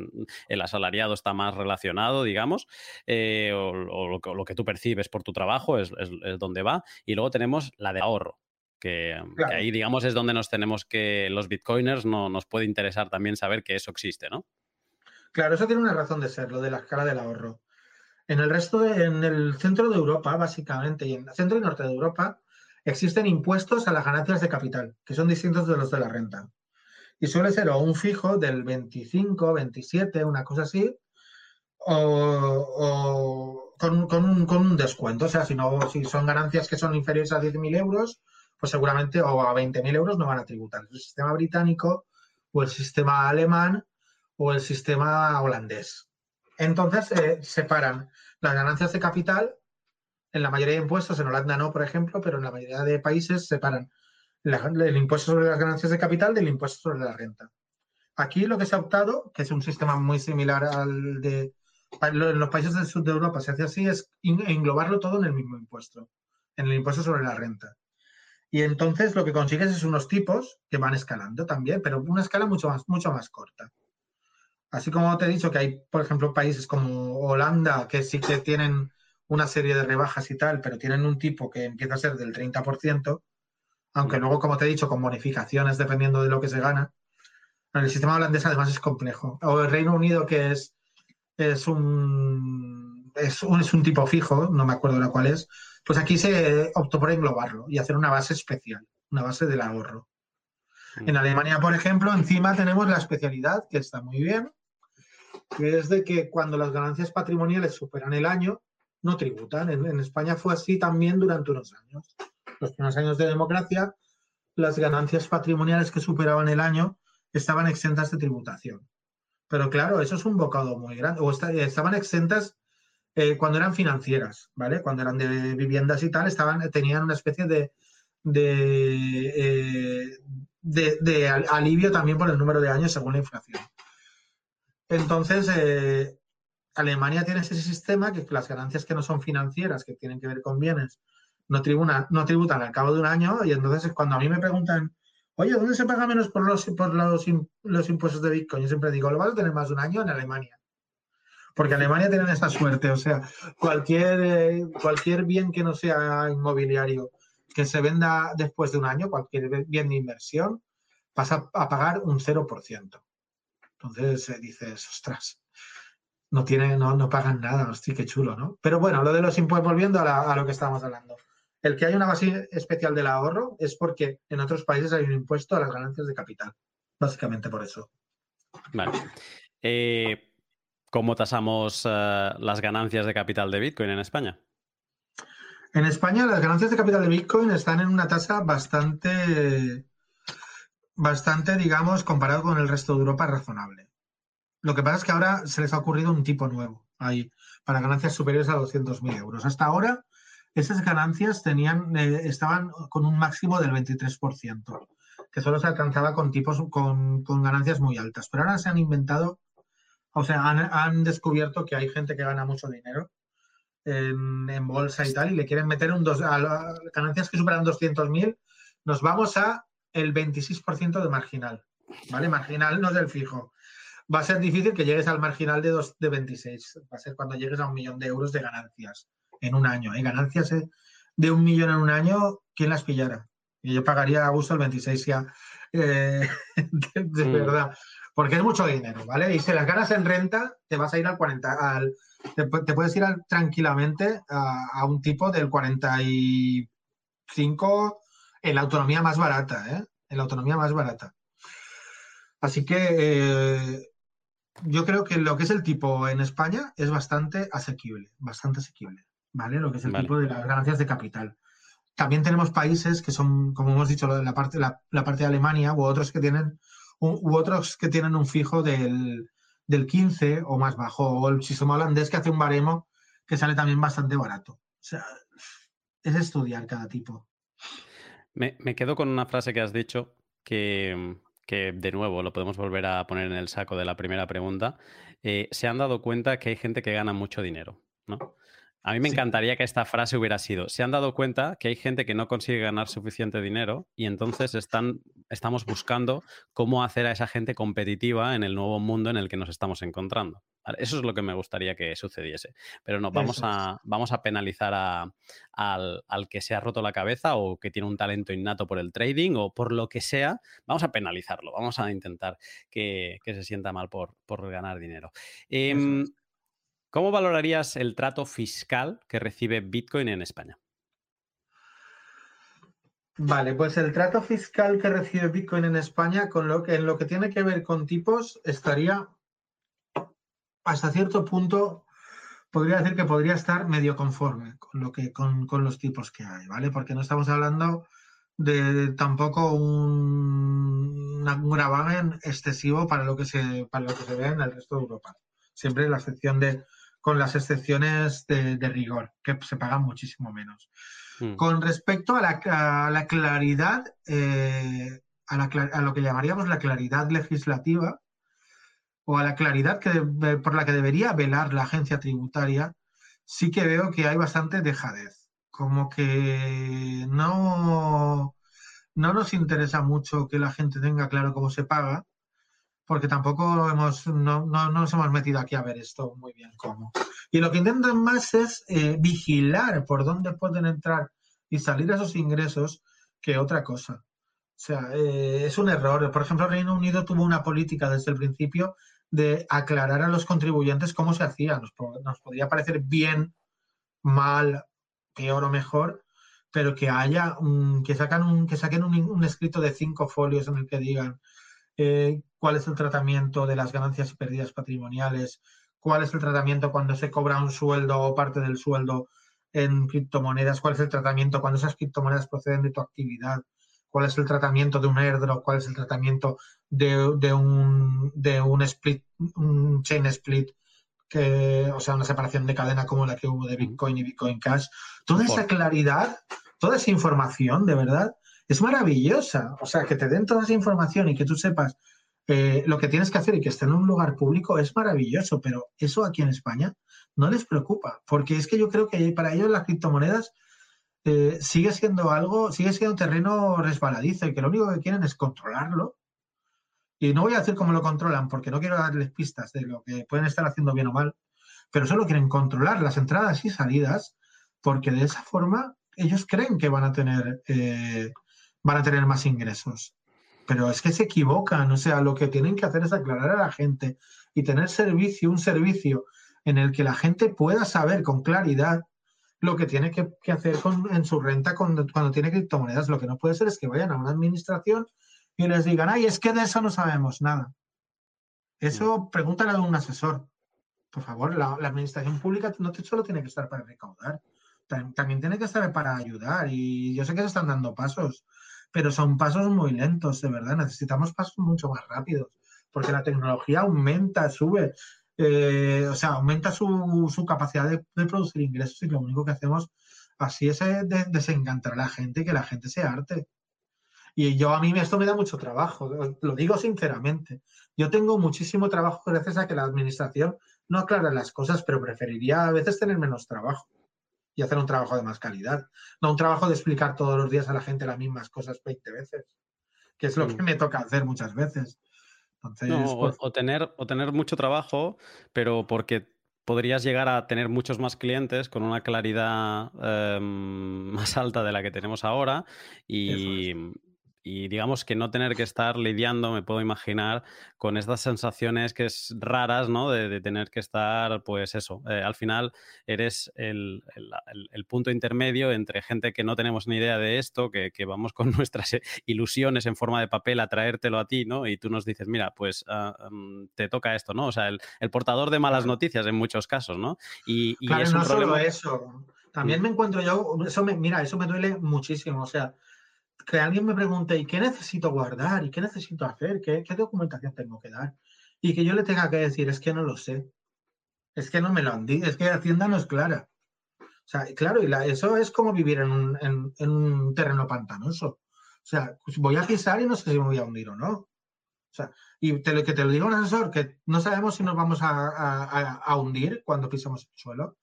el asalariado está más relacionado, digamos, eh, o, lo, que tú percibes por tu trabajo es, donde va. Y luego tenemos la de ahorro, que, ahí, digamos, es donde nos tenemos que, los bitcoiners, no, nos puede interesar también saber que eso existe, ¿no? Claro, eso tiene una razón de ser, lo de la escala del ahorro. En el resto, de, en el centro de Europa, básicamente, y en el centro y norte de Europa, existen impuestos a las ganancias de capital, que son distintos de los de la renta. Y suele ser o un fijo del 25, 27, una cosa así, o, con, un, descuento. O sea, si, no, si son ganancias que son inferiores a 10.000 euros, pues seguramente o a 20.000 euros no van a tributar. El sistema británico o el sistema alemán o el sistema holandés. Entonces, se separan las ganancias de capital, en la mayoría de impuestos, en Holanda no, por ejemplo, pero en la mayoría de países separan el impuesto sobre las ganancias de capital del impuesto sobre la renta. Aquí lo que se ha optado, que es un sistema muy similar al de en los países del sur de Europa, se hace así, es englobarlo todo en el mismo impuesto, en el impuesto sobre la renta. Y entonces lo que consigues es unos tipos que van escalando también, pero una escala mucho más, mucho más corta. Así como te he dicho que hay, por ejemplo, países como Holanda que sí que tienen una serie de rebajas y tal, pero tienen un tipo que empieza a ser del 30%, aunque luego, como te he dicho, con bonificaciones dependiendo de lo que se gana. El sistema holandés además es complejo. O el Reino Unido, que es, es, un, es, un, es un tipo fijo, no me acuerdo la cual es, pues aquí se optó por englobarlo y hacer una base especial, una base del ahorro. En mm. Alemania, por ejemplo, encima tenemos la especialidad, que está muy bien, que es de que cuando las ganancias patrimoniales superan el año, no tributan. En, España fue así también durante unos años. Los primeros años de democracia, las ganancias patrimoniales que superaban el año estaban exentas de tributación. Pero claro, eso es un bocado muy grande. O estaban exentas eh, cuando eran financieras, ¿vale? Cuando eran de viviendas y tal, estaban, tenían una especie de, de, eh, de, alivio también por el número de años según la inflación. Entonces, eh, Alemania tiene ese sistema que las ganancias que no son financieras, que tienen que ver con bienes, no, no tributan al cabo de un año y entonces cuando a mí me preguntan, oye, ¿dónde se paga menos por los, por los, los impuestos de Bitcoin? Yo siempre digo, lo vas a tener más de un año en Alemania porque Alemania tiene esa suerte, o sea, cualquier, eh, cualquier bien que no sea inmobiliario que se venda después de un año, cualquier bien de inversión, pasa a pagar un 0%. Entonces eh, dices, ostras, no, tiene, no, no pagan nada, hostia, qué chulo, ¿no? Pero bueno, lo de los impuestos, volviendo a, a lo que estábamos hablando. El que hay una base especial del ahorro es porque en otros países hay un impuesto a las ganancias de capital. Básicamente por eso. Vale. Eh, ¿Cómo tasamos eh, las ganancias de capital de Bitcoin en España? En España las ganancias de capital de Bitcoin están en una tasa bastante, bastante, digamos, comparado con el resto de Europa, razonable. Lo que pasa es que ahora se les ha ocurrido un tipo nuevo ahí para ganancias superiores a 200.000 euros. Hasta ahora esas ganancias tenían, eh, estaban con un máximo del 23%, que solo se alcanzaba con tipos con, con ganancias muy altas. Pero ahora se han inventado o sea, han, descubierto que hay gente que gana mucho dinero en, bolsa y tal y le quieren meter un dos, a ganancias que superan 200.000, nos vamos a el 26% de marginal, ¿vale? Marginal no del fijo. Va a ser difícil que llegues al marginal de, dos, de 26. Va a ser cuando llegues a un millón de euros de ganancias en un año. Hay ganancias eh, de un millón en un año, ¿quién las pillara? Y yo pagaría a gusto el 26 ya. Eh, de, mm. verdad porque es mucho dinero, ¿vale? Y si las ganas en renta, te vas a ir al 40, al, te, puedes ir tranquilamente a, un tipo del 45 en la autonomía más barata, ¿eh? En la autonomía más barata. Así que eh, yo creo que lo que es el tipo en España es bastante asequible, bastante asequible, ¿vale? Lo que es el tipo de las ganancias de capital. También tenemos países que son, como hemos dicho, la parte, la parte de Alemania u otros que tienen u otros que tienen un fijo del, 15 o más bajo, o el sistema holandés que hace un baremo que sale también bastante barato. O sea, es estudiar cada tipo. Me, quedo con una frase que has dicho que, de nuevo lo podemos volver a poner en el saco de la primera pregunta. Eh, se han dado cuenta que hay gente que gana mucho dinero, ¿no? A mí me encantaría que esta frase hubiera sido, se han dado cuenta que hay gente que no consigue ganar suficiente dinero y entonces están, estamos buscando cómo hacer a esa gente competitiva en el nuevo mundo en el que nos estamos encontrando. Eso es lo que me gustaría que sucediese. Pero no, vamos, a, vamos a penalizar al, que se ha roto la cabeza o que tiene un talento innato por el trading o por lo que sea. Vamos a penalizarlo, vamos a intentar que, se sienta mal por, por ganar dinero. ¿Cómo valorarías el trato fiscal que recibe Bitcoin en España? Vale, pues el trato fiscal que recibe Bitcoin en España, con lo que, en lo que tiene que ver con tipos, estaría hasta cierto punto, podría decir que podría estar medio conforme con lo que, con, los tipos que hay, ¿vale? Porque no estamos hablando de tampoco un, gravamen excesivo para lo que se, para lo que se ve en el resto de Europa. Siempre la excepción de con las excepciones de, rigor, que se pagan muchísimo menos. Hmm. Con respecto a la, claridad, eh, a, lo que llamaríamos la claridad legislativa, o a la claridad que, por la que debería velar la agencia tributaria, sí que veo que hay bastante dejadez. Como que no, no nos interesa mucho que la gente tenga claro cómo se paga, porque tampoco hemos, no, nos hemos metido aquí a ver esto muy bien cómo. Y lo que intentan más es eh, vigilar por dónde pueden entrar y salir esos ingresos que otra cosa. O sea, eh, es un error. Por ejemplo, Reino Unido tuvo una política desde el principio de aclarar a los contribuyentes cómo se hacía. Nos, nos podría parecer bien, mal, peor o mejor, pero que haya que sacan un, que saquen un, escrito de cinco folios en el que digan eh, cuál es el tratamiento de las ganancias y pérdidas patrimoniales, cuál es el tratamiento cuando se cobra un sueldo o parte del sueldo en criptomonedas, cuál es el tratamiento cuando esas criptomonedas proceden de tu actividad, cuál es el tratamiento de un airdrop, cuál es el tratamiento de, un, de un split, un chain split, que, o sea, una separación de cadena como la que hubo de Bitcoin y Bitcoin Cash. Toda esa claridad, toda esa información, de verdad, es maravillosa. O sea, que te den toda esa información y que tú sepas eh, lo que tienes que hacer y que esté en un lugar público es maravilloso, pero eso aquí en España no les preocupa, porque es que yo creo que para ellos las criptomonedas eh, sigue siendo algo, sigue siendo un terreno resbaladizo y que lo único que quieren es controlarlo. Y no voy a decir cómo lo controlan, porque no quiero darles pistas de lo que pueden estar haciendo bien o mal, pero solo quieren controlar las entradas y salidas, porque de esa forma ellos creen que van a tener, eh, van a tener más ingresos. Pero es que se equivocan, o sea, lo que tienen que hacer es aclarar a la gente y tener servicio, un servicio en el que la gente pueda saber con claridad lo que tiene que, hacer en su renta cuando, tiene criptomonedas. Lo que no puede ser es que vayan a una administración y les digan, ay, es que de eso no sabemos nada. Eso mm. pregúntale a un asesor. Por favor, la, administración pública no solo tiene que estar para recaudar, también tiene que estar para ayudar. Y yo sé que se están dando pasos, pero son pasos muy lentos, de verdad. Necesitamos pasos mucho más rápidos, porque la tecnología aumenta, sube. Eh, o sea, aumenta su, capacidad de, producir ingresos y lo único que hacemos así es eh, desencantar a la gente y que la gente se arte. Y yo a mí esto me da mucho trabajo, lo digo sinceramente. Yo tengo muchísimo trabajo gracias a que la administración no aclara las cosas, pero preferiría a veces tener menos trabajo y hacer un trabajo de más calidad. No un trabajo de explicar todos los días a la gente las mismas cosas 20 veces, que es lo que mm. me toca hacer muchas veces. Pues o, tener, o tener mucho trabajo, pero porque podrías llegar a tener muchos más clientes con una claridad em, más alta de la que tenemos ahora y, y digamos que no tener que estar lidiando, me puedo imaginar, con estas sensaciones que es raras, ¿no? De, tener que estar, pues eso, eh, al final eres el, punto intermedio entre gente que no tenemos ni idea de esto, que, vamos con nuestras ilusiones en forma de papel a traértelo a ti, ¿no? Y tú nos dices, mira, pues ah, mm, te toca esto, ¿no? O sea, el, portador de malas noticias en muchos casos, ¿no? Y, es no solo eso. También me encuentro yo, eso me, mira, eso me duele muchísimo, o sea, que alguien me pregunte, ¿y qué necesito guardar? ¿Y qué necesito hacer? ¿Qué, documentación tengo que dar? Y que yo le tenga que decir, es que no lo sé. Es que no me lo han dicho, es que Hacienda no es clara. O sea, claro, y eso es como vivir en un, terreno pantanoso. O sea, pues voy a pisar y no sé si me voy a hundir o no. O sea, y te, que te lo diga un asesor, que no sabemos si nos vamos a, hundir cuando pisamos el suelo,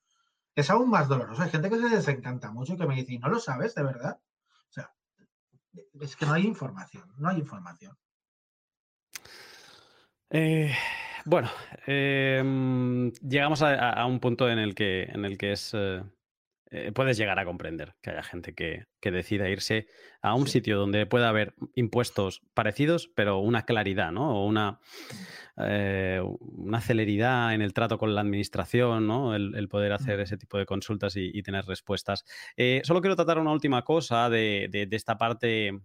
es aún más doloroso. Hay gente que se desencanta mucho y que me dice, ¿y no lo sabes de verdad? Es que no hay información, no hay información. Eh, bueno, em, llegamos a, un punto en el que, en el que es, eh, eh, puedes llegar a comprender que haya gente que, decida irse a un sitio donde pueda haber impuestos parecidos, pero una claridad, ¿no? O una, una celeridad en el trato con la administración, ¿no? El, poder hacer ese tipo de consultas y, tener respuestas. solo quiero tratar una última cosa de, de esta parte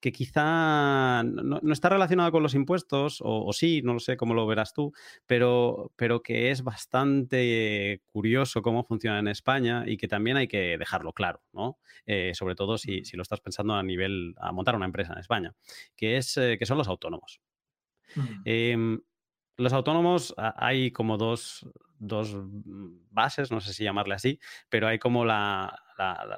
que quizá no, está relacionado con los impuestos, o, sí, no lo sé cómo lo verás tú, pero, pero que es bastante curioso cómo funciona en España y que también hay que dejarlo claro, ¿no? Eh, sobre todo si, lo estás pensando a nivel, a montar una empresa en España, que, es, eh, que son los autónomos. Em, los autónomos hay como dos, dos, bases, no sé si llamarle así, pero hay como la,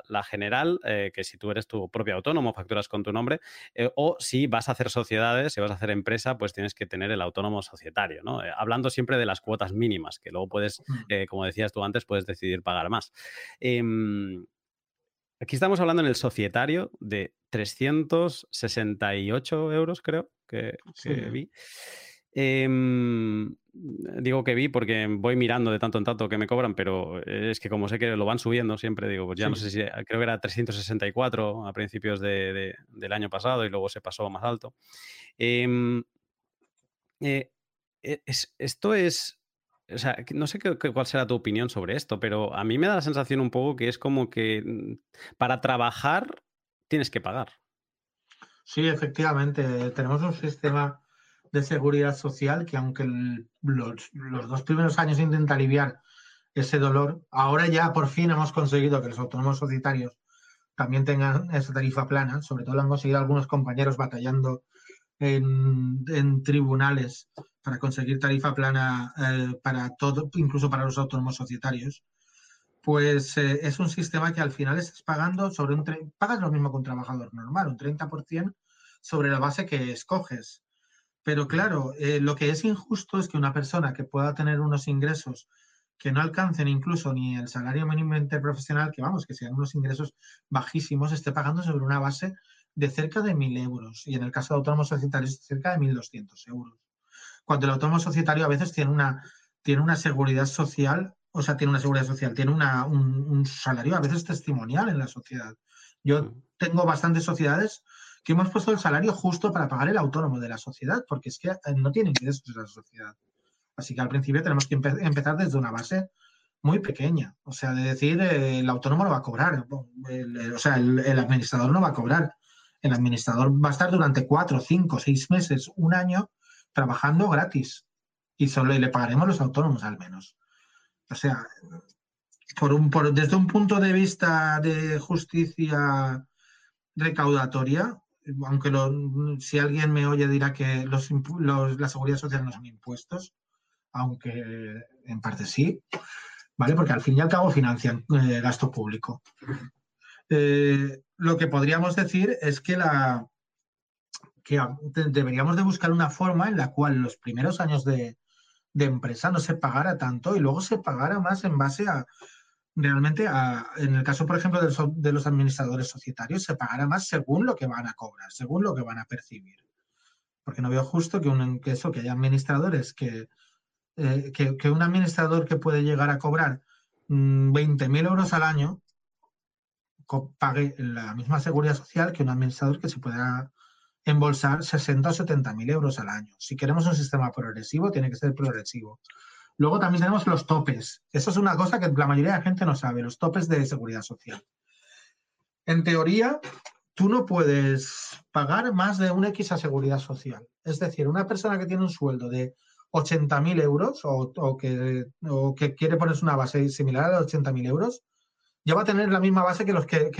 la, general, eh, que si tú eres tu propio autónomo, facturas con tu nombre, eh, o si vas a hacer sociedades, si vas a hacer empresa, pues tienes que tener el autónomo societario, ¿no? Eh, hablando siempre de las cuotas mínimas, que luego puedes, como decías tú antes, puedes decidir pagar más. Aquí estamos hablando en el societario de 368 euros, creo, que, vi. Em, digo que vi porque voy mirando de tanto en tanto que me cobran, pero es que como sé que lo van subiendo siempre, digo, pues ya no sé si, creo que era 364 a principios de, del año pasado y luego se pasó más alto. Em, eh, e, esto es, o sea, no sé qué, cuál será tu opinión sobre esto, pero a mí me da la sensación un poco que es como que mm, para trabajar tienes que pagar. Sí, efectivamente, tenemos un sistema de seguridad social que aunque los, dos primeros años intenta aliviar ese dolor, ahora ya por fin hemos conseguido que los autónomos societarios también tengan esa tarifa plana. Sobre todo lo han conseguido algunos compañeros batallando en, tribunales para conseguir tarifa plana eh, para todo, incluso para los autónomos societarios. Pues eh, es un sistema que al final estás pagando sobre un pagas lo mismo que un trabajador normal, un 30% sobre la base que escoges. Pero claro, eh, lo que es injusto es que una persona que pueda tener unos ingresos que no alcancen incluso ni el salario mínimo interprofesional, que vamos, que sean unos ingresos bajísimos, esté pagando sobre una base de cerca de 1.000 euros y en el caso de autónomos societarios cerca de 1.200 euros. Cuando el autónomo societario a veces tiene una, tiene una seguridad social, o sea, tiene una seguridad social, tiene una, un, salario a veces testimonial en la sociedad. Yo mm. tengo bastantes sociedades que hemos puesto el salario justo para pagar el autónomo de la sociedad, porque es que eh, no tiene ingresos la sociedad. Así que al principio tenemos que empezar desde una base muy pequeña. O sea, de decir, eh, el autónomo no va a cobrar, o sea, el, administrador no va a cobrar. El administrador va a estar durante cuatro, cinco, seis meses, un año, trabajando gratis. Y solo le pagaremos los autónomos al menos. O sea, desde un punto de vista de justicia recaudatoria, aunque si alguien me oye dirá que la seguridad social no son impuestos, aunque en parte sí, ¿vale? Porque al fin y al cabo financian eh, gasto público. Eh, lo que podríamos decir es que, la, que deberíamos de buscar una forma en la cual los primeros años de, empresa no se pagara tanto y luego se pagara más en base a realmente en el caso, por ejemplo, de los, administradores societarios, se pagara más según lo que van a cobrar, según lo que van a percibir. Porque no veo justo que, un, que eso, que haya administradores que, eh, que, un administrador que puede llegar a cobrar 20.000 mm, euros al año pague la misma seguridad social que un administrador que se pueda embolsar 60 o 70.000 euros al año. Si queremos un sistema progresivo, tiene que ser progresivo. Luego también tenemos los topes. Eso es una cosa que la mayoría de la gente no sabe, los topes de seguridad social. En teoría, tú no puedes pagar más de un X a seguridad social. Es decir, una persona que tiene un sueldo de 80.000 euros o, que, que, quiere ponerse una base similar a los 80.000 euros, ya va a tener la misma base que los que,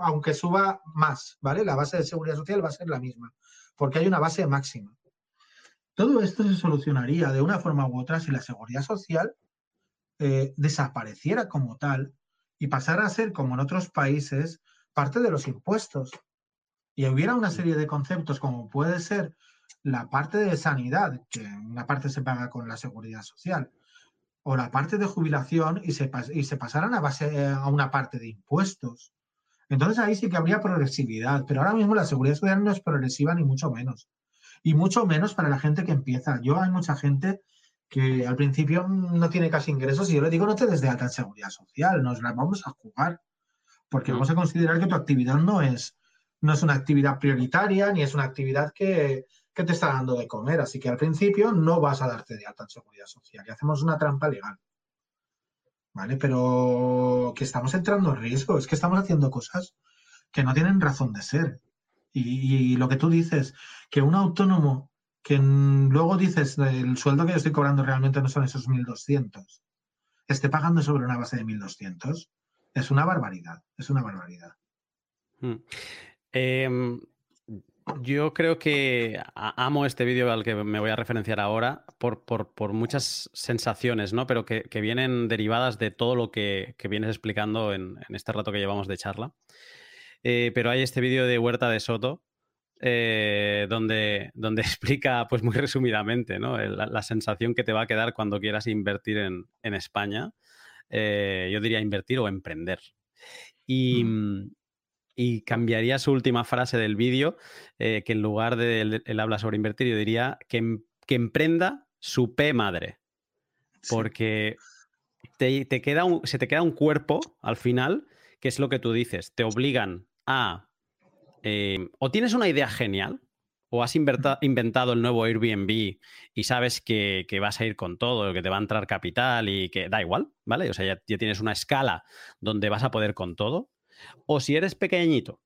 aunque suba más, ¿vale? La base de seguridad social va a ser la misma, porque hay una base máxima. Todo esto se solucionaría de una forma u otra si la seguridad social eh, desapareciera como tal y pasara a ser, como en otros países, parte de los impuestos. Y hubiera una serie de conceptos como puede ser la parte de sanidad, que una parte se paga con la seguridad social, o la parte de jubilación y se, y se pasaran a, base, a una parte de impuestos. Entonces ahí sí que habría progresividad, pero ahora mismo la seguridad social no es progresiva ni mucho menos. Y mucho menos para la gente que empieza. Yo hay mucha gente que al principio no tiene casi ingresos y yo le digo no te des de alta en seguridad social, nos la vamos a jugar, porque mm. vamos a considerar que tu actividad no es, no es una actividad prioritaria ni es una actividad que, te está dando de comer. Así que al principio no vas a darte de alta en seguridad social y hacemos una trampa legal. ¿Vale? Pero que estamos entrando en riesgo, es que estamos haciendo cosas que no tienen razón de ser. Y, lo que tú dices, que un autónomo que luego dices el sueldo que yo estoy cobrando realmente no son esos 1.200, esté pagando sobre una base de 1.200, es una barbaridad, es una barbaridad. Hmm. Em, yo creo que amo este vídeo al que me voy a referenciar ahora por, muchas sensaciones, ¿no? Pero que, vienen derivadas de todo lo que, vienes explicando en, este rato que llevamos de charla. Eh, pero hay este vídeo de Huerta de Soto eh, donde, donde explica, pues muy resumidamente, ¿no? La, sensación que te va a quedar cuando quieras invertir en, España. Eh, yo diría invertir o emprender. Y, mm y cambiaría su última frase del vídeo, eh, que en lugar de él, habla sobre invertir, yo diría que, em, que emprenda su P madre. Porque te, queda se te queda un cuerpo al final, que es lo que tú dices, te obligan a... Em, o tienes una idea genial, o has inventado el nuevo Airbnb y sabes que, vas a ir con todo, que te va a entrar capital y que da igual, ¿vale? O sea, ya, tienes una escala donde vas a poder con todo. O si eres pequeñito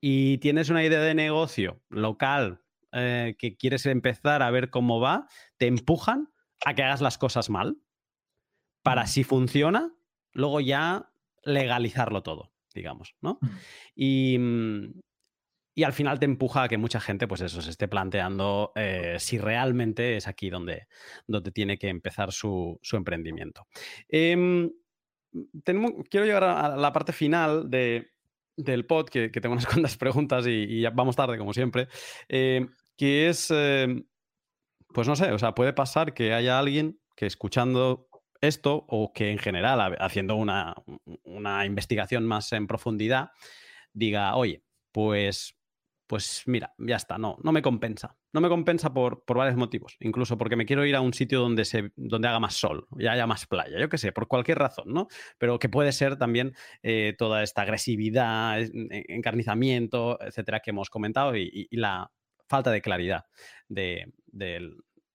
y tienes una idea de negocio local eh, que quieres empezar a ver cómo va, te empujan a que hagas las cosas mal para si funciona, luego ya legalizarlo todo. digamos, ¿no? Mm. Y, mm, y al final te empuja a que mucha gente, pues eso, se esté planteando eh, si realmente es aquí donde, donde tiene que empezar su, emprendimiento. Quiero llegar a la parte final del pod, que, tengo unas cuantas preguntas y, vamos tarde, como siempre, em, que es, em, pues no sé, o sea, puede pasar que haya alguien que escuchando esto o que en general, haciendo una, una investigación más en profundidad, diga, oye, pues pues mira, ya está, no, no me compensa. No me compensa por, por, varios motivos, incluso porque me quiero ir a un sitio donde, se, donde haga más sol y haya más playa, yo qué sé, por cualquier razón, ¿no? Pero que puede ser también eh, toda esta agresividad, encarnizamiento, etcétera, que hemos comentado y, la falta de claridad de,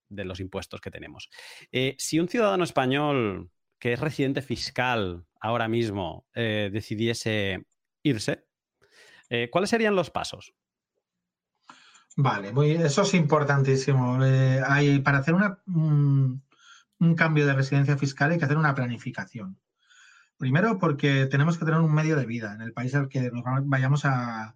los impuestos que tenemos. Eh, si un ciudadano español que es residente fiscal ahora mismo eh, decidiese irse, ¿cuáles serían los pasos? Vale, muy, eso es importantísimo. Eh, hay, para hacer un, cambio de residencia fiscal hay que hacer una planificación. Primero porque tenemos que tener un medio de vida en el país al que nos vayamos a,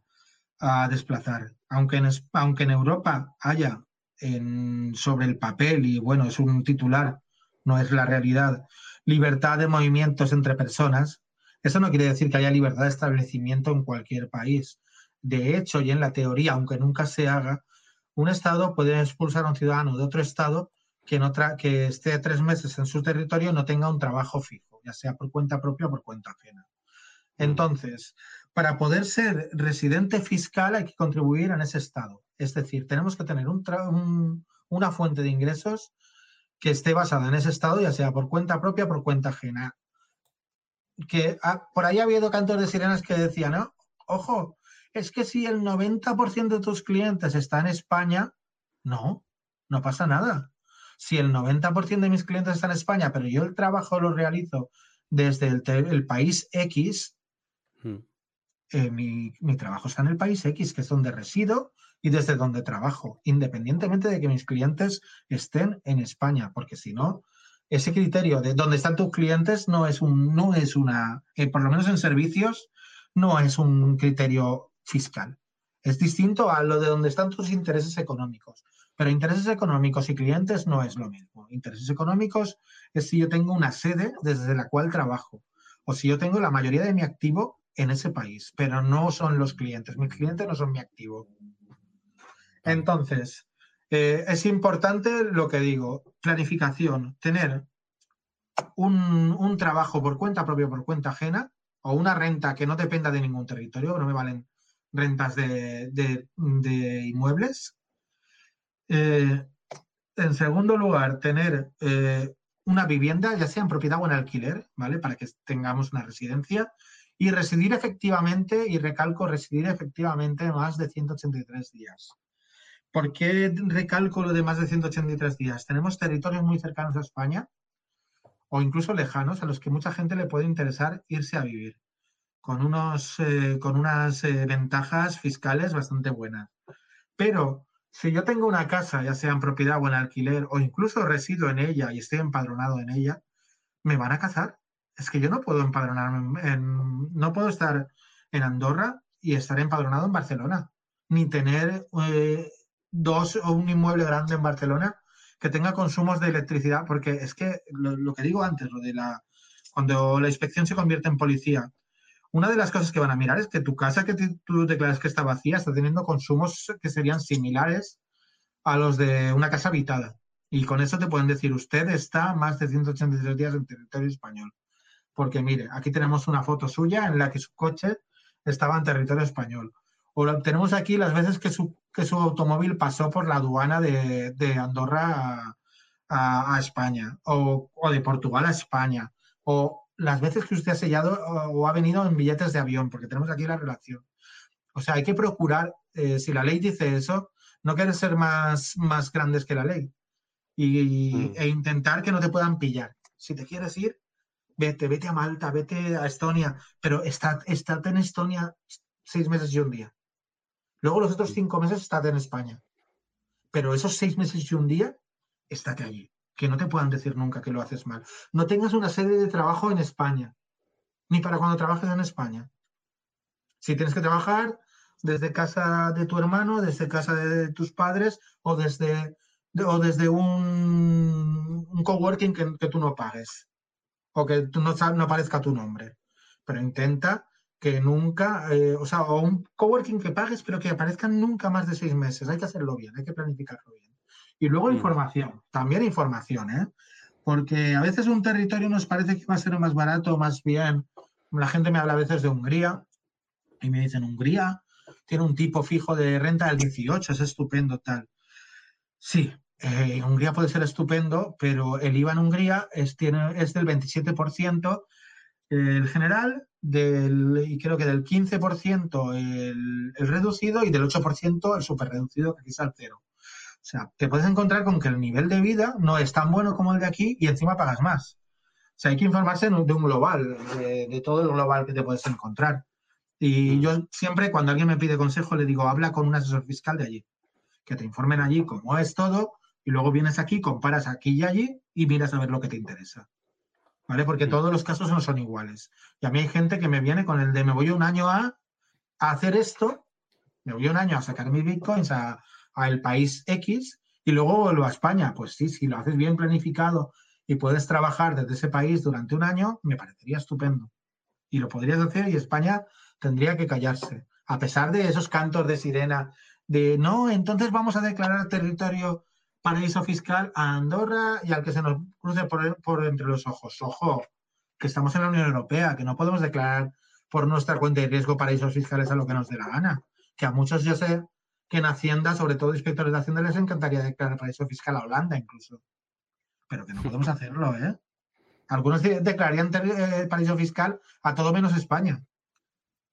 desplazar. Aunque en, aunque en Europa haya en, sobre el papel, y bueno, es un titular, no es la realidad, libertad de movimientos entre personas, eso no quiere decir que haya libertad de establecimiento en cualquier país. De hecho, y en la teoría, aunque nunca se haga, un Estado puede expulsar a un ciudadano de otro Estado que, que esté tres meses en su territorio y no tenga un trabajo fijo, ya sea por cuenta propia o por cuenta ajena. Mm. Entonces, para poder ser residente fiscal hay que contribuir en ese Estado. Es decir, tenemos que tener una fuente de ingresos que esté basada en ese Estado, ya sea por cuenta propia o por cuenta ajena. Que ah, por ahí ha habido cantos de sirenas que decían, ¿no? ojo, es que si el 90% de tus clientes está en España, no, no pasa nada. Si el 90% de mis clientes están en España, pero yo el trabajo lo realizo desde el, país X, hmm. eh, mi, mi, trabajo está en el país X, que es donde resido y desde donde trabajo, independientemente de que mis clientes estén en España, porque si no, ese criterio de dónde están tus clientes no es un, no es una, eh, por lo menos en servicios, no es un criterio fiscal. Es distinto a lo de donde están tus intereses económicos. Pero intereses económicos y clientes no es lo mismo. Intereses económicos es si yo tengo una sede desde la cual trabajo o si yo tengo la mayoría de mi activo en ese país, pero no son los clientes. Mis clientes no son mi activo. Entonces, eh, es importante lo que digo, planificación, tener un, un, trabajo por cuenta propia, por cuenta ajena, o una renta que no dependa de ningún territorio, no me valen rentas de, inmuebles. Eh, en segundo lugar, tener eh, una vivienda, ya sea en propiedad o en alquiler, ¿vale? Para que tengamos una residencia. Y residir efectivamente, y recalco, residir efectivamente más de 183 días. ¿Por qué recalco lo de más de 183 días? Tenemos territorios muy cercanos a España o incluso lejanos a los que mucha gente le puede interesar irse a vivir con, unos, eh, con unas eh, ventajas fiscales bastante buenas. Pero si yo tengo una casa, ya sea en propiedad o en alquiler, o incluso resido en ella y estoy empadronado en ella, ¿me van a cazar? Es que yo no puedo empadronarme, en, no puedo estar en Andorra y estar empadronado en Barcelona, ni tener eh, dos o un inmueble grande en Barcelona que tenga consumos de electricidad, porque es que lo, lo que digo antes, lo de la cuando la inspección se convierte en policía una de las cosas que van a mirar es que tu casa que tú declaras que está vacía está teniendo consumos que serían similares a los de una casa habitada. Y con eso te pueden decir, usted está más de 183 días en territorio español. Porque mire, aquí tenemos una foto suya en la que su coche estaba en territorio español. O tenemos aquí las veces que su, que su automóvil pasó por la aduana de, Andorra a, España, o, o, de Portugal a España, o las veces que usted ha sellado o ha venido en billetes de avión, porque tenemos aquí la relación. O sea, hay que procurar, eh, si la ley dice eso, no querer ser más, más grandes que la ley y, mm. e intentar que no te puedan pillar. Si te quieres ir, vete, vete a Malta, vete a Estonia, pero estate, en Estonia seis meses y un día. Luego los otros mm. cinco meses estate en España. Pero esos seis meses y un día, estate allí que no te puedan decir nunca que lo haces mal. No tengas una sede de trabajo en España, ni para cuando trabajes en España. Si tienes que trabajar desde casa de tu hermano, desde casa de tus padres o desde, o desde un, un coworking que, tú no pagues o que no, no aparezca tu nombre. Pero intenta que nunca, eh, o sea, o un coworking que pagues, pero que aparezcan nunca más de seis meses. Hay que hacerlo bien, hay que planificarlo bien. Y luego mm. información, también información, ¿eh? Porque a veces un territorio nos parece que va a ser más barato, más bien. La gente me habla a veces de Hungría y me dicen, Hungría tiene un tipo fijo de renta del 18, es estupendo tal. Sí, eh, Hungría puede ser estupendo, pero el IVA en Hungría es, tiene, es del 27% el general del, y creo que del 15% el, el, reducido y del 8% el super reducido, que aquí es al cero. O sea, te puedes encontrar con que el nivel de vida no es tan bueno como el de aquí y encima pagas más. O sea, hay que informarse de un global, de, de todo el global que te puedes encontrar. Y yo siempre, cuando alguien me pide consejo, le digo, habla con un asesor fiscal de allí, que te informen allí cómo es todo, y luego vienes aquí, comparas aquí y allí y miras a ver lo que te interesa. ¿Vale? Porque todos los casos no son iguales. Y a mí hay gente que me viene con el de me voy un año a, a hacer esto, me voy un año a sacar mis bitcoins a, el país X y luego vuelvo a España. Pues sí, si lo haces bien planificado y puedes trabajar desde ese país durante un año, me parecería estupendo. Y lo podrías hacer y España tendría que callarse. A pesar de esos cantos de sirena de no, entonces vamos a declarar territorio paraíso fiscal a Andorra y al que se nos cruce por, entre los ojos. Ojo, que estamos en la Unión Europea, que no podemos declarar por nuestra cuenta de riesgo paraísos fiscales a lo que nos dé la gana. Que a muchos yo sé que en Hacienda, sobre todo inspectores de Hacienda, les encantaría declarar paraíso fiscal a Holanda incluso. Pero que no podemos hacerlo, ¿eh? Algunos declararían eh, paraíso fiscal a todo menos España,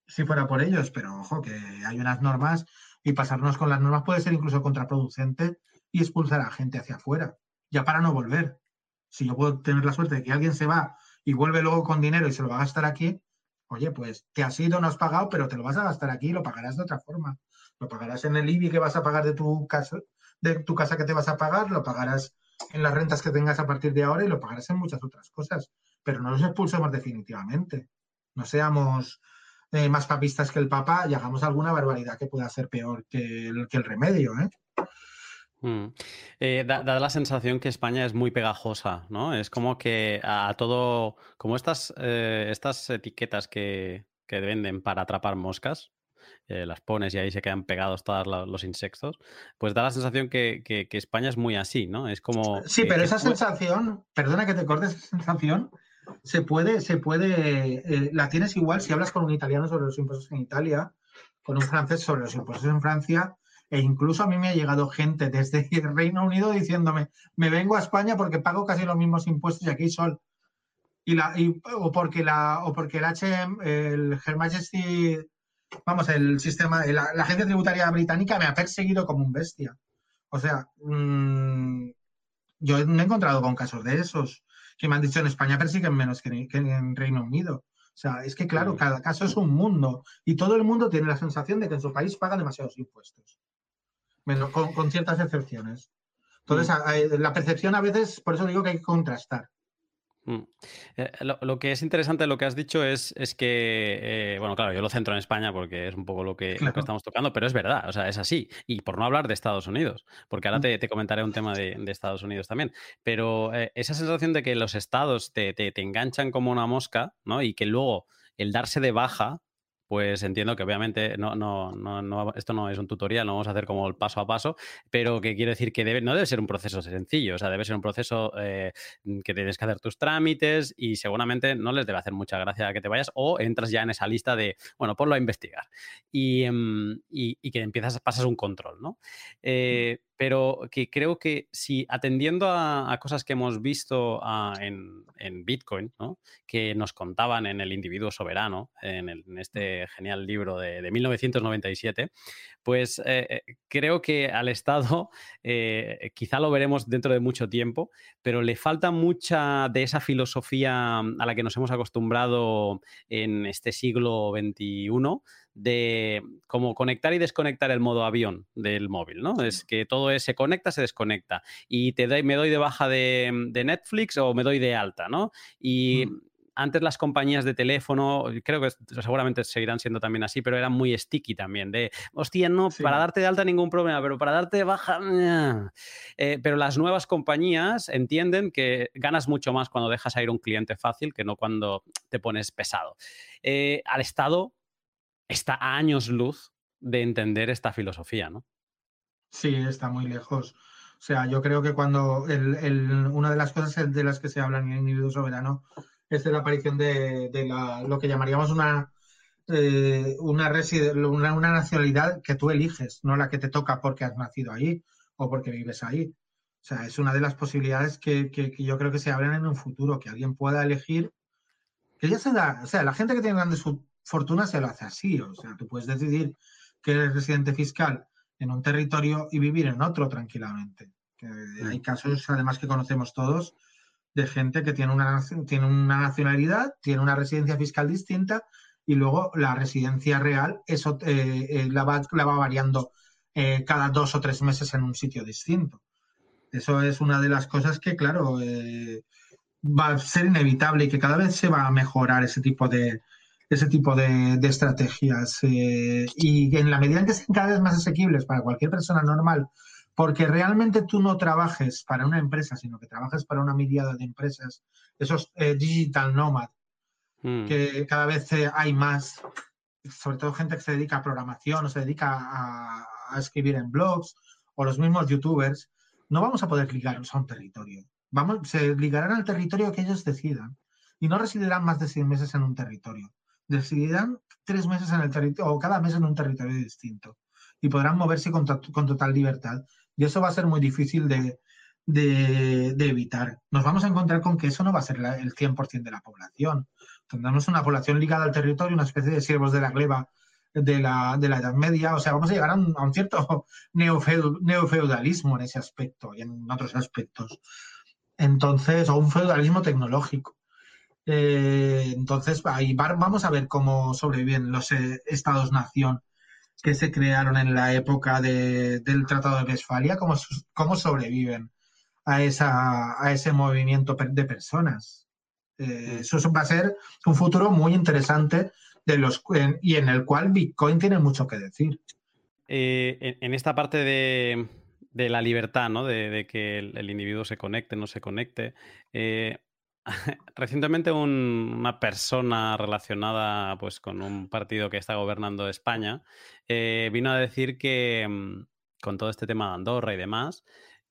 si fuera por ellos, pero ojo, que hay unas normas y pasarnos con las normas puede ser incluso contraproducente y expulsar a gente hacia afuera, ya para no volver. Si yo puedo tener la suerte de que alguien se va y vuelve luego con dinero y se lo va a gastar aquí, oye, pues te has ido, no has pagado, pero te lo vas a gastar aquí y lo pagarás de otra forma. Lo pagarás en el IBI que vas a pagar de tu casa, de tu casa que te vas a pagar, lo pagarás en las rentas que tengas a partir de ahora y lo pagarás en muchas otras cosas. Pero no los expulsemos definitivamente. No seamos eh, más papistas que el Papa y hagamos alguna barbaridad que pueda ser peor que el remedio. ¿eh? Mm. Eh, da, la sensación que España es muy pegajosa, ¿no? Es como que a, todo, como estas, eh, estas etiquetas que, que, venden para atrapar moscas, eh, las pones y ahí se quedan pegados todos los insectos, pues da la sensación que, que, España es muy así, ¿no? Es como... Sí, pero esa sensación, perdona que te cortes, esa sensación se puede, se puede, la tienes igual si hablas con un italiano sobre los impuestos en Italia, con un francés sobre los impuestos en Francia, e incluso a mí me ha llegado gente desde el Reino Unido diciéndome, me vengo a España porque pago casi los mismos impuestos y aquí sol. Y la, o porque la, o porque el HM, el Her Majesty, vamos, el sistema, la, agencia tributaria británica me ha perseguido como un bestia. O sea, mmm, yo me he encontrado con casos de esos que me han dicho en España persiguen menos que, que en Reino Unido. O sea, es que claro, cada caso es un mundo y todo el mundo tiene la sensación de que en su país paga demasiados impuestos con, ciertas excepciones. Entonces, mm. la percepción a veces, por eso digo que hay que contrastar. Mm. Eh, lo, que es interesante de lo que has dicho es, es que, eh, bueno, claro, yo lo centro en España porque es un poco lo que, estamos tocando, pero es verdad, o sea, es así. Y por no hablar de Estados Unidos, porque ahora mm. te, comentaré un tema de, Estados Unidos también. Pero eh, esa sensación de que los estados te, te, te, enganchan como una mosca, ¿no? Y que luego el darse de baja pues entiendo que obviamente no, no, no, esto no es un tutorial, no vamos a hacer como el paso a paso, pero que quiero decir que debe, no debe ser un proceso sencillo, o sea, debe ser un proceso eh, que tienes que hacer tus trámites y seguramente no les debe hacer mucha gracia que te vayas o entras ya en esa lista de, bueno, ponlo a investigar y, em, y, que empiezas, pasar un control, ¿no? Eh, pero que creo que si atendiendo a, cosas que hemos visto ah, en, Bitcoin, que nos contaban en el individuo soberano, en, este genial libro de, 1997, pues eh, eh, creo que al Estado eh, quizá lo veremos dentro de mucho tiempo, pero le falta mucha de esa filosofía a la que nos hemos acostumbrado en este siglo XXI de cómo conectar y desconectar el modo avión del móvil, ¿no? Es que todo es, se conecta, se desconecta. Y te doy, me doy de baja de, Netflix o me doy de alta, ¿no? Y antes las compañías de teléfono, creo que seguramente seguirán siendo también así, pero eran muy sticky también, de, hostia, no, para darte de alta ningún problema, pero para darte de baja... Eh, pero las nuevas compañías entienden que ganas mucho más cuando dejas a ir un cliente fácil que no cuando te pones pesado. Eh, al Estado está a años luz de entender esta filosofía, ¿no? Sí, está muy lejos. O sea, yo creo que cuando una de las cosas de las que se habla en el individuo soberano es de la aparición de, lo que llamaríamos una, eh, una, una, nacionalidad que tú eliges, no la que te toca porque has nacido ahí o porque vives ahí. O sea, es una de las posibilidades que, yo creo que se abren en un futuro, que alguien pueda elegir, que ya se da, o sea, la gente que tiene grandes fortunas se lo hace así, o sea, tú puedes decidir que eres residente fiscal en un territorio y vivir en otro tranquilamente. Mm. hay casos, además, que conocemos todos, de gente que tiene una, tiene una nacionalidad, tiene una residencia fiscal distinta y luego la residencia real eso, eh, eh, la, va, la, va, variando eh, cada dos o tres meses en un sitio distinto. Eso es una de las cosas que, claro, va a ser inevitable y que cada vez se va a mejorar ese tipo de, ese tipo de, estrategias. Eh, y en la medida en que sean cada vez más asequibles para cualquier persona normal, porque realmente tú no trabajes para una empresa, sino que trabajes para una mirada de empresas, esos eh, digital nomad, hmm. que cada vez eh, hay más, sobre todo gente que se dedica a programación o se dedica a, escribir en blogs o los mismos youtubers, no vamos a poder ligarnos a un territorio. Vamos, se ligarán al territorio que ellos decidan y no residirán más de seis meses en un territorio decidirán tres meses en el territorio o cada mes en un territorio distinto y podrán moverse con, total libertad. Y eso va a ser muy difícil de, evitar. Nos vamos a encontrar con que eso no va a ser el 100% de la población. Tendremos una población ligada al territorio, una especie de siervos de la gleba de la, Edad Media. O sea, vamos a llegar a un, a un cierto neofeudalismo en ese aspecto y en otros aspectos. Entonces, o un feudalismo tecnológico. Eh, entonces, ahí vamos a ver cómo sobreviven los eh, estados-nación que se crearon en la época del Tratado de Westfalia, cómo, cómo sobreviven a, esa, a ese movimiento de personas. Eh, eso va a ser un futuro muy interesante de los, y en el cual Bitcoin tiene mucho que decir. en, esta parte de, la libertad, ¿no? de, que el, individuo se conecte, no se conecte, Recientemente una persona relacionada pues, con un partido que está gobernando España eh, vino a decir que mm, con todo este tema de Andorra y demás,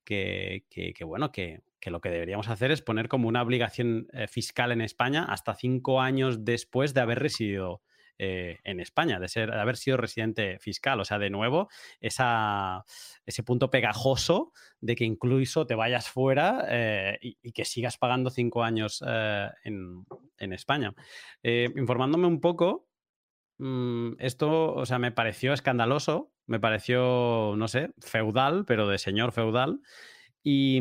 que, bueno, que, lo que deberíamos hacer es poner como una obligación eh, fiscal en España hasta cinco años después de haber residido eh, en España, de, haber sido residente fiscal. O sea, de nuevo, ese punto pegajoso de que incluso te vayas fuera eh, y, que sigas pagando cinco años eh, en, España. informándome un poco, mm, esto, o sea, me pareció escandaloso, me pareció, no sé, feudal, pero de señor feudal. Y,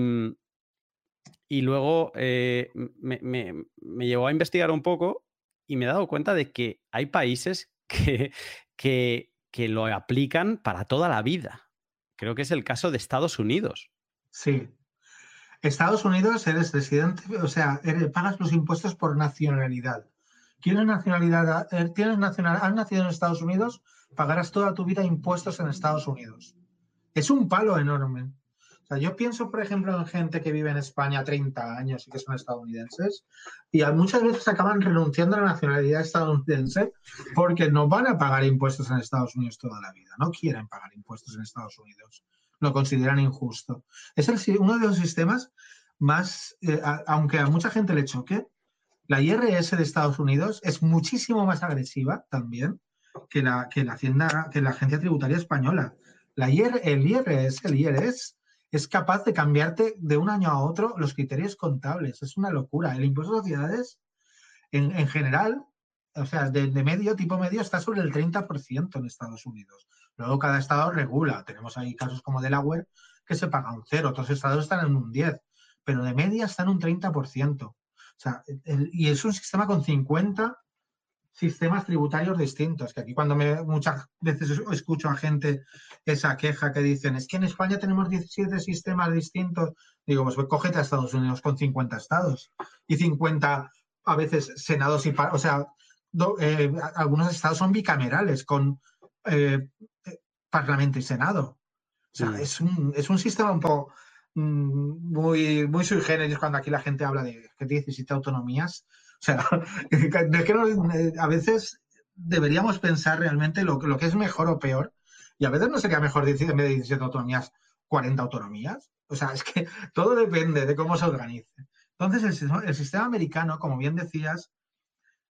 y luego me, llevó a investigar un poco y me he dado cuenta de que hay países que, que, que lo aplican para toda la vida. Creo que es el caso de Estados Unidos. Sí. Estados Unidos eres residente, o sea, pagas los impuestos por nacionalidad. ¿Quieres nacionalidad? Eh, ¿Tienes nacional, ¿Has nacido en Estados Unidos? Pagarás toda tu vida impuestos en Estados Unidos. Es un palo enorme. O sea, yo pienso, por ejemplo, en gente que vive en España 30 años y que son estadounidenses, y muchas veces acaban renunciando a la nacionalidad estadounidense porque no van a pagar impuestos en Estados Unidos toda la vida, no quieren pagar impuestos en Estados Unidos, lo consideran injusto. Es uno de los sistemas más, eh, aunque a mucha gente le choque, la IRS de Estados Unidos es muchísimo más agresiva también que la, que la, Hacienda, que la Agencia Tributaria Española. La IR, el IRS, el IRS es capaz de cambiarte de un año a otro los criterios contables. Es una locura. El impuesto de sociedades, en, general, o sea, de, medio, tipo medio, está sobre el 30% en Estados Unidos. Luego cada estado regula. Tenemos ahí casos como Delaware que se paga un cero, otros estados están en un 10, pero de media está en un 30%. O sea, y es un sistema con 50 sistemas tributarios distintos, que aquí cuando me, muchas veces escucho a gente esa queja que dicen, es que en España tenemos 17 sistemas distintos, digo, pues, pues cógete a Estados Unidos con 50 estados y 50 a veces senados y, o sea, eh, algunos estados son bicamerales con eh, Parlamento y Senado. O sea, mm. es, un, es un sistema un poco mm, muy, muy sui generis cuando aquí la gente habla de que 17 autonomías. O sea, es que a veces deberíamos pensar realmente lo, que es mejor o peor. Y a veces no sería mejor en vez de 17 autonomías, 40 autonomías. O sea, es que todo depende de cómo se organice. Entonces, el, sistema americano, como bien decías,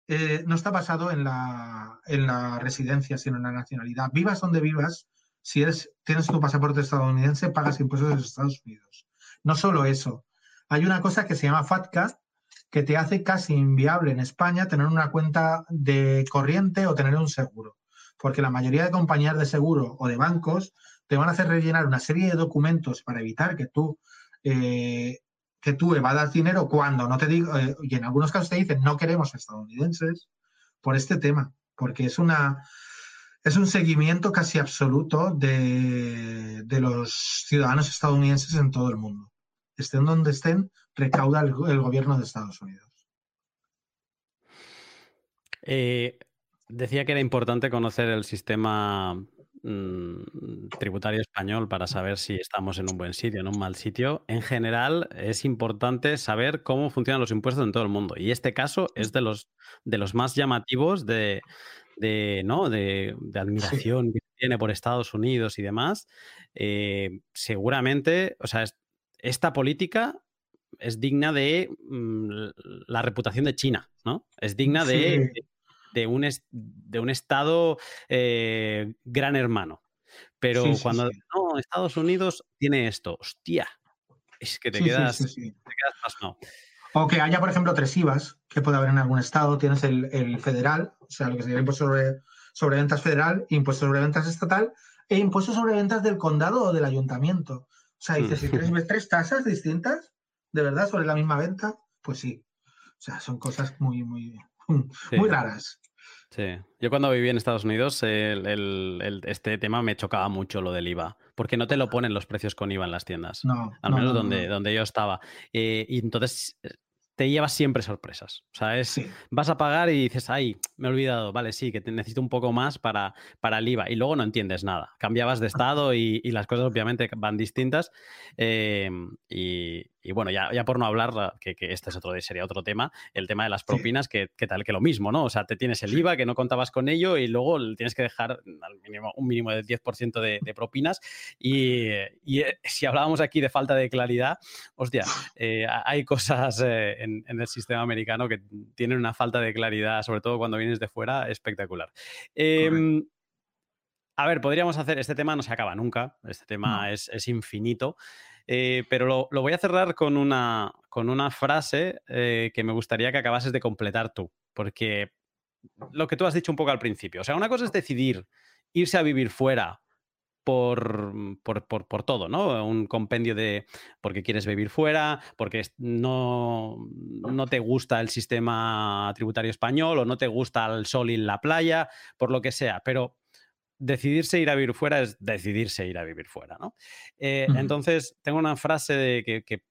eh, no está basado en la, en la, residencia, sino en la nacionalidad. Vivas donde vivas, si tienes tu pasaporte estadounidense, pagas impuestos en los Estados Unidos. No solo eso, hay una cosa que se llama FATCA, que te hace casi inviable en España tener una cuenta de corriente o tener un seguro. Porque la mayoría de compañías de seguro o de bancos te van a hacer rellenar una serie de documentos para evitar que tú eh, que tú evadas dinero cuando no te digo, eh, y en algunos casos te dicen no queremos estadounidenses por este tema, porque es una es un seguimiento casi absoluto de, los ciudadanos estadounidenses en todo el mundo. Estén donde estén, recauda el, gobierno de Estados Unidos. Eh, decía que era importante conocer el sistema Mm, tributario español para saber si estamos en un buen sitio, en un mal sitio. En general, es importante saber cómo funcionan los impuestos en todo el mundo. Y este caso es de los, de los más llamativos de, ¿no? de, admiración que tiene por Estados Unidos y demás. Eh, seguramente, o sea, esta política es digna de mm, la reputación de China, ¿no? Es digna de de un, de un Estado eh, gran hermano. Pero cuando no, Estados Unidos tiene esto, hostia, es que te, quedas, te quedas pasmado. O que haya, por ejemplo, tres IVAs que puede haber en algún estado. Tienes el, federal, o sea, lo que sería impuesto sobre, sobre ventas federal, impuesto sobre ventas estatal e impuesto sobre ventas del condado o del ayuntamiento. O sea, dices, si tienes mm. tres tasas distintas, de verdad, sobre la misma venta, pues sí. O sea, son cosas muy, muy, muy raras. Sí, yo cuando viví en Estados Unidos, este tema me chocaba mucho lo del IVA, porque no te lo ponen los precios con IVA en las tiendas, no, al menos donde, donde yo estaba. Eh, y entonces te llevas siempre sorpresas. O sea, es, vas a pagar y dices, ay, me he olvidado, vale, sí, que necesito un poco más para, para el IVA. Y luego no entiendes nada. Cambiabas de estado y, las cosas obviamente van distintas. Em, y, bueno, ya, ya por no hablar, que, este es otro, sería otro tema, el tema de las propinas, que, tal que lo mismo, ¿no? O sea, te tienes el IVA que no contabas con ello y luego tienes que dejar al mínimo, un mínimo del 10% de, de, propinas. Y, eh, si hablábamos aquí de falta de claridad, hostia, eh, hay cosas eh, en, el sistema americano que tienen una falta de claridad, sobre todo cuando vienes de fuera, espectacular. Em, a ver, podríamos hacer, este tema no se acaba nunca, este tema es, infinito, eh, pero lo, voy a cerrar con una, frase eh, que me gustaría que acabases de completar tú, porque lo que tú has dicho un poco al principio, o sea, una cosa es decidir irse a vivir fuera por, por, todo, ¿no? Un compendio de porque quieres vivir fuera, porque no, no te gusta el sistema tributario español o no te gusta el sol y la playa, por lo que sea, pero decidirse ir a vivir fuera es decidirse ir a vivir fuera, ¿no? Eh, entonces, tengo una frase de que, que,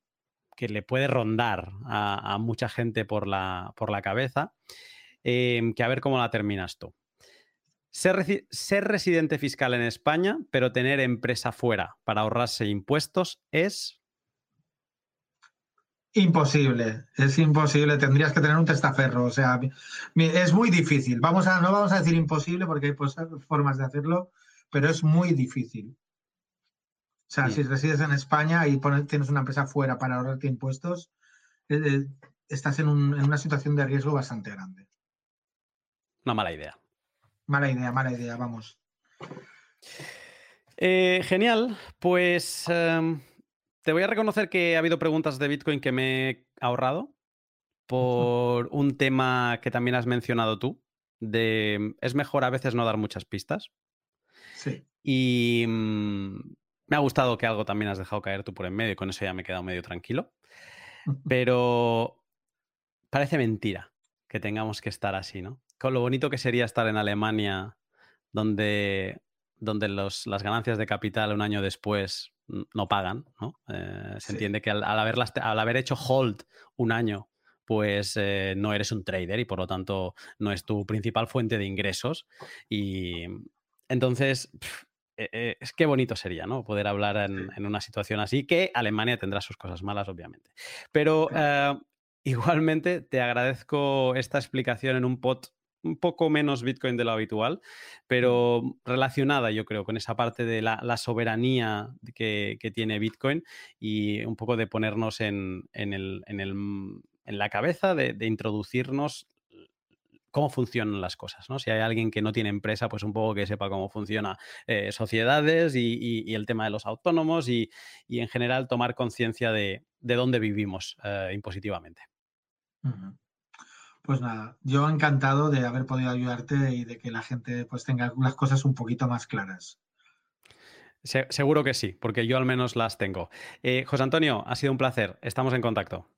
le puede rondar a, mucha gente por la, por la cabeza, em, que a ver cómo la terminas tú. Ser, residente fiscal en España, pero tener empresa fuera para ahorrarse impuestos es... Imposible, es imposible. Tendrías que tener un testaferro. O sea, es muy difícil. Vamos a, no vamos a decir imposible porque hay pues, formas de hacerlo, pero es muy difícil. O sea, si resides en España y tienes una empresa fuera para ahorrarte impuestos, eh, eh, estás en, en una situación de riesgo bastante grande. Una mala idea. Mala idea, mala idea, vamos. Eh, genial, pues em, te voy a reconocer que ha habido preguntas de Bitcoin que me he ahorrado por un tema que también has mencionado tú, de es mejor a veces no dar muchas pistas. Sí. Y mm, me ha gustado que algo también has dejado caer tú por en medio, y con eso ya me he quedado medio tranquilo. Pero parece mentira que tengamos que estar así, ¿no? con lo bonito que sería estar en Alemania, donde, donde las ganancias de capital un año después no pagan, ¿no? Eh, se entiende que al, haber hecho hold un año pues eh, no eres un trader y por lo tanto no es tu principal fuente de ingresos. Y entonces, eh, eh, es que bonito sería, ¿no? Poder hablar en, una situación así, que Alemania tendrá sus cosas malas, obviamente. Pero igualmente te agradezco esta explicación en un pot un poco menos Bitcoin de lo habitual, pero relacionada, yo creo, con esa parte de la, soberanía que, tiene Bitcoin y un poco de ponernos en, el, en, la cabeza, de, introducirnos cómo funcionan las cosas, ¿no? Si hay alguien que no tiene empresa, pues un poco que sepa cómo funcionan eh, sociedades y, el tema de los autónomos y, en general tomar conciencia de, dónde vivimos eh, impositivamente. Pues nada, yo encantado de haber podido ayudarte y de que la gente pues tenga las cosas un poquito más claras. seguro que sí, porque yo al menos las tengo. Eh, José Antonio, ha sido un placer. Estamos en contacto.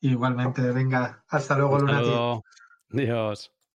Igualmente, venga, hasta luego, Adiós.